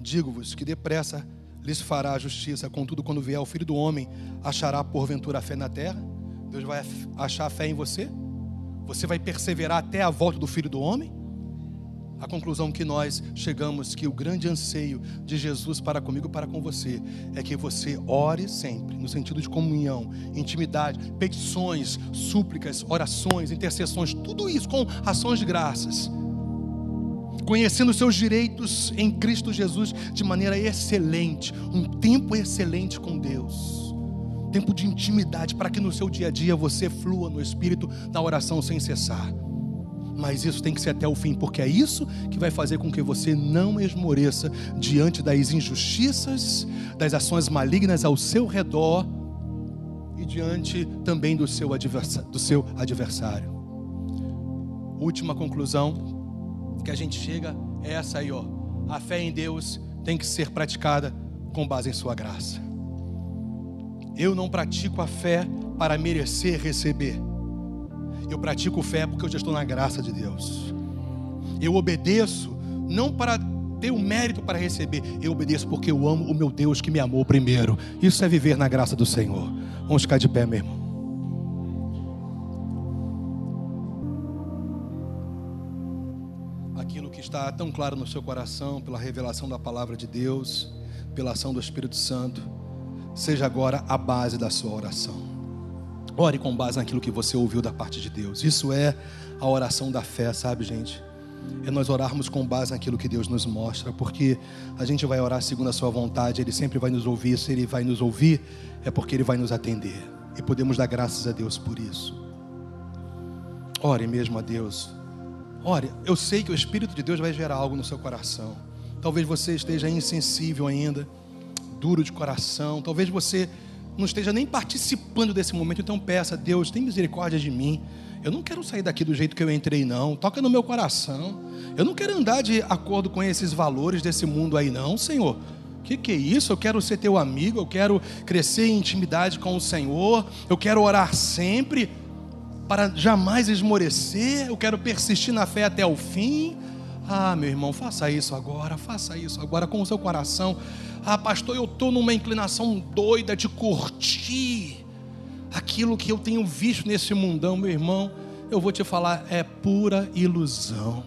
Digo-vos que depressa lhes fará a justiça. Contudo, quando vier o filho do homem, achará porventura a fé na terra? Deus vai achar a fé em você? Você vai perseverar até a volta do filho do homem? A conclusão que nós chegamos que o grande anseio de Jesus para comigo e para com você é que você ore sempre, no sentido de comunhão, intimidade, petições, súplicas, orações, intercessões, tudo isso com ações de graças conhecendo seus direitos em Cristo Jesus de maneira excelente, um tempo excelente com Deus, tempo de intimidade, para que no seu dia a dia você flua no Espírito, na oração sem cessar. Mas isso tem que ser até o fim, porque é isso que vai fazer com que você não esmoreça diante das injustiças, das ações malignas ao seu redor e diante também do seu adversário. Última conclusão que a gente chega é essa aí, ó. A fé em Deus tem que ser praticada com base em Sua graça. Eu não pratico a fé para merecer receber. Eu pratico fé porque eu já estou na graça de Deus. Eu obedeço não para ter o mérito para receber, eu obedeço porque eu amo o meu Deus que me amou primeiro. Isso é viver na graça do Senhor. Vamos ficar de pé, meu irmão. Está tão claro no seu coração, pela revelação da palavra de Deus, pela ação do Espírito Santo, seja agora a base da sua oração. Ore com base naquilo que você ouviu da parte de Deus. Isso é a oração da fé, sabe, gente? é nós orarmos com base naquilo que Deus nos mostra, porque a gente vai orar segundo a Sua vontade, Ele sempre vai nos ouvir. Se Ele vai nos ouvir, é porque Ele vai nos atender, e podemos dar graças a Deus por isso. Ore mesmo a Deus, ore. Eu sei que o Espírito de Deus vai gerar algo no seu coração. Talvez você esteja insensível ainda, duro de coração, talvez você não esteja nem participando desse momento, então peça, Deus, tem misericórdia de mim. Eu não quero sair daqui do jeito que eu entrei, não. Toca no meu coração. Eu não quero andar de acordo com esses valores desse mundo aí, não, Senhor. O que, que é isso? Eu quero ser teu amigo, eu quero crescer em intimidade com o Senhor, eu quero orar sempre para jamais esmorecer, eu quero persistir na fé até o fim. Ah, meu irmão, faça isso agora, faça isso agora com o seu coração. Ah, pastor, eu estou numa inclinação doida de curtir aquilo que eu tenho visto nesse mundão, meu irmão, eu vou te falar, é pura ilusão.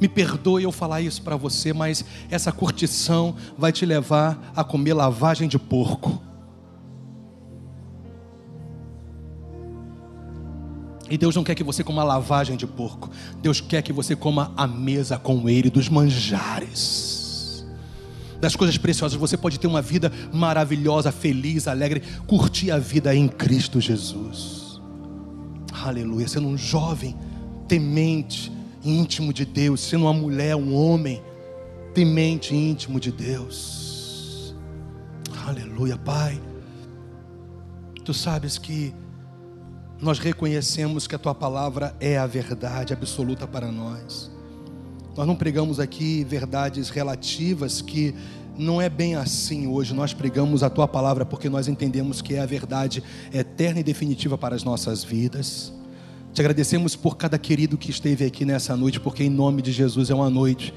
Me perdoe eu falar isso para você, mas essa curtição vai te levar a comer lavagem de porco. E Deus não quer que você coma lavagem de porco. Deus quer que você coma a mesa com ele dos manjares das coisas preciosas. Você pode ter uma vida maravilhosa, feliz, alegre, curtir a vida em Cristo Jesus. Aleluia. Sendo um jovem temente, íntimo de Deus, sendo uma mulher, um homem temente, íntimo de Deus. Aleluia, Pai. Tu sabes que nós reconhecemos que a tua palavra é a verdade absoluta para nós. Nós não pregamos aqui verdades relativas que não é bem assim hoje. Nós pregamos a tua palavra porque nós entendemos que é a verdade eterna e definitiva para as nossas vidas. Te agradecemos por cada querido que esteve aqui nessa noite, porque em nome de Jesus é uma noite,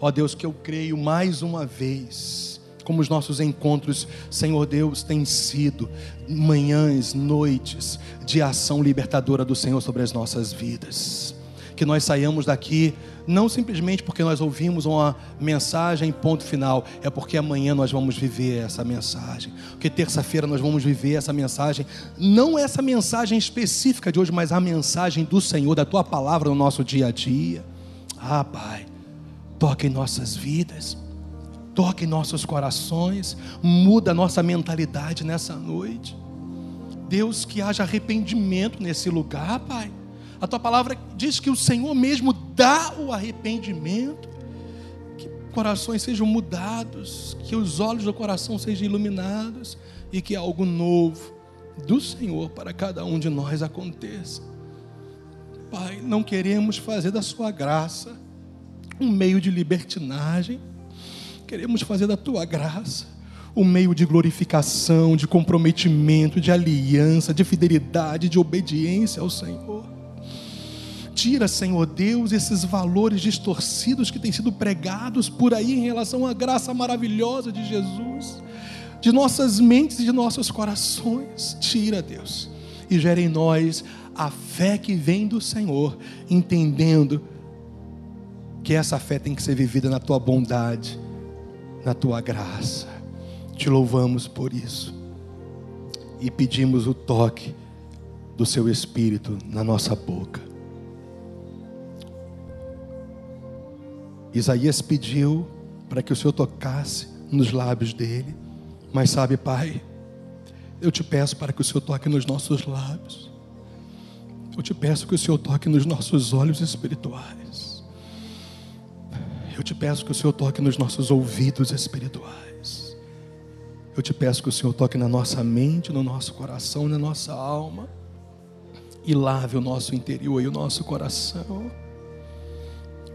ó Deus, que eu creio mais uma vez, como os nossos encontros, Senhor Deus, têm sido manhãs, noites de ação libertadora do Senhor sobre as nossas vidas. Que nós saiamos daqui não simplesmente porque nós ouvimos uma mensagem, ponto final, é porque amanhã nós vamos viver essa mensagem, porque terça-feira nós vamos viver essa mensagem, não essa mensagem específica de hoje, mas a mensagem do Senhor, da tua palavra no nosso dia a dia. Ah, Pai, toca em nossas vidas, toca em nossos corações, muda a nossa mentalidade nessa noite. Deus, que haja arrependimento nesse lugar, Pai a tua palavra diz que o Senhor mesmo dá o arrependimento, que corações sejam mudados, que os olhos do coração sejam iluminados e que algo novo do Senhor para cada um de nós aconteça. Pai, não queremos fazer da Sua graça um meio de libertinagem, queremos fazer da Tua graça um meio de glorificação, de comprometimento, de aliança, de fidelidade, de obediência ao Senhor. Tira, Senhor Deus, esses valores distorcidos que têm sido pregados por aí em relação à graça maravilhosa de Jesus, de nossas mentes e de nossos corações. Tira, Deus, e gera em nós a fé que vem do Senhor, entendendo que essa fé tem que ser vivida na tua bondade, na tua graça. Te louvamos por isso e pedimos o toque do seu Espírito na nossa boca. Isaías pediu para que o Senhor tocasse nos lábios dele. Mas sabe, Pai, eu te peço para que o Senhor toque nos nossos lábios. Eu te peço que o Senhor toque nos nossos olhos espirituais. Eu te peço que o Senhor toque nos nossos ouvidos espirituais. Eu te peço que o Senhor toque na nossa mente, no nosso coração, na nossa alma. E lave o nosso interior e o nosso coração.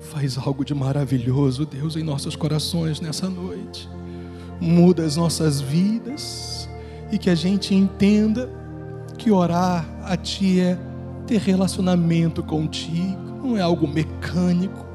Faz algo de maravilhoso, Deus, em nossos corações nessa noite. muda as nossas vidas e que a gente entenda que orar a Ti é ter relacionamento contigo, não é algo mecânico,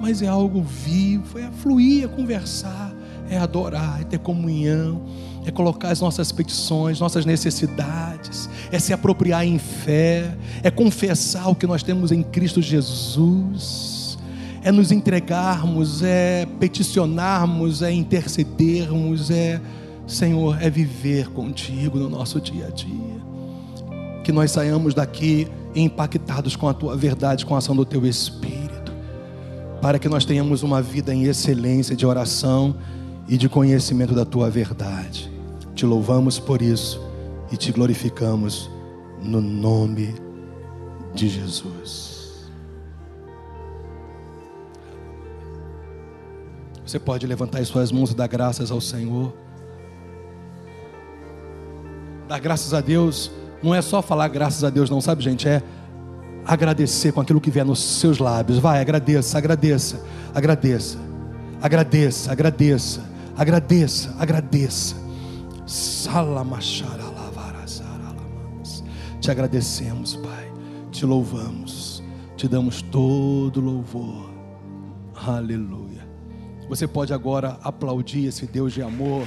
mas é algo vivo, é fluir, é conversar, é adorar, é ter comunhão, é colocar as nossas petições, nossas necessidades, é se apropriar em fé, é confessar o que nós temos em Cristo Jesus, é nos entregarmos, é peticionarmos, é intercedermos, é, Senhor, é viver contigo no nosso dia a dia. Que nós saiamos daqui impactados com a tua verdade, com a ação do teu Espírito, para que nós tenhamos uma vida em excelência de oração e de conhecimento da tua verdade. Te louvamos por isso e te glorificamos no nome de Jesus. Você pode levantar as suas mãos e dar graças ao Senhor. Dar graças a Deus não é só falar graças a Deus, não, sabe, gente? É agradecer com aquilo que vier nos seus lábios. Vai, agradeça, agradeça, agradeça, agradeça, agradeça, agradeça, agradeça. Te agradecemos, Pai. Te louvamos. Te damos todo louvor. Aleluia. Você pode agora aplaudir esse Deus de amor.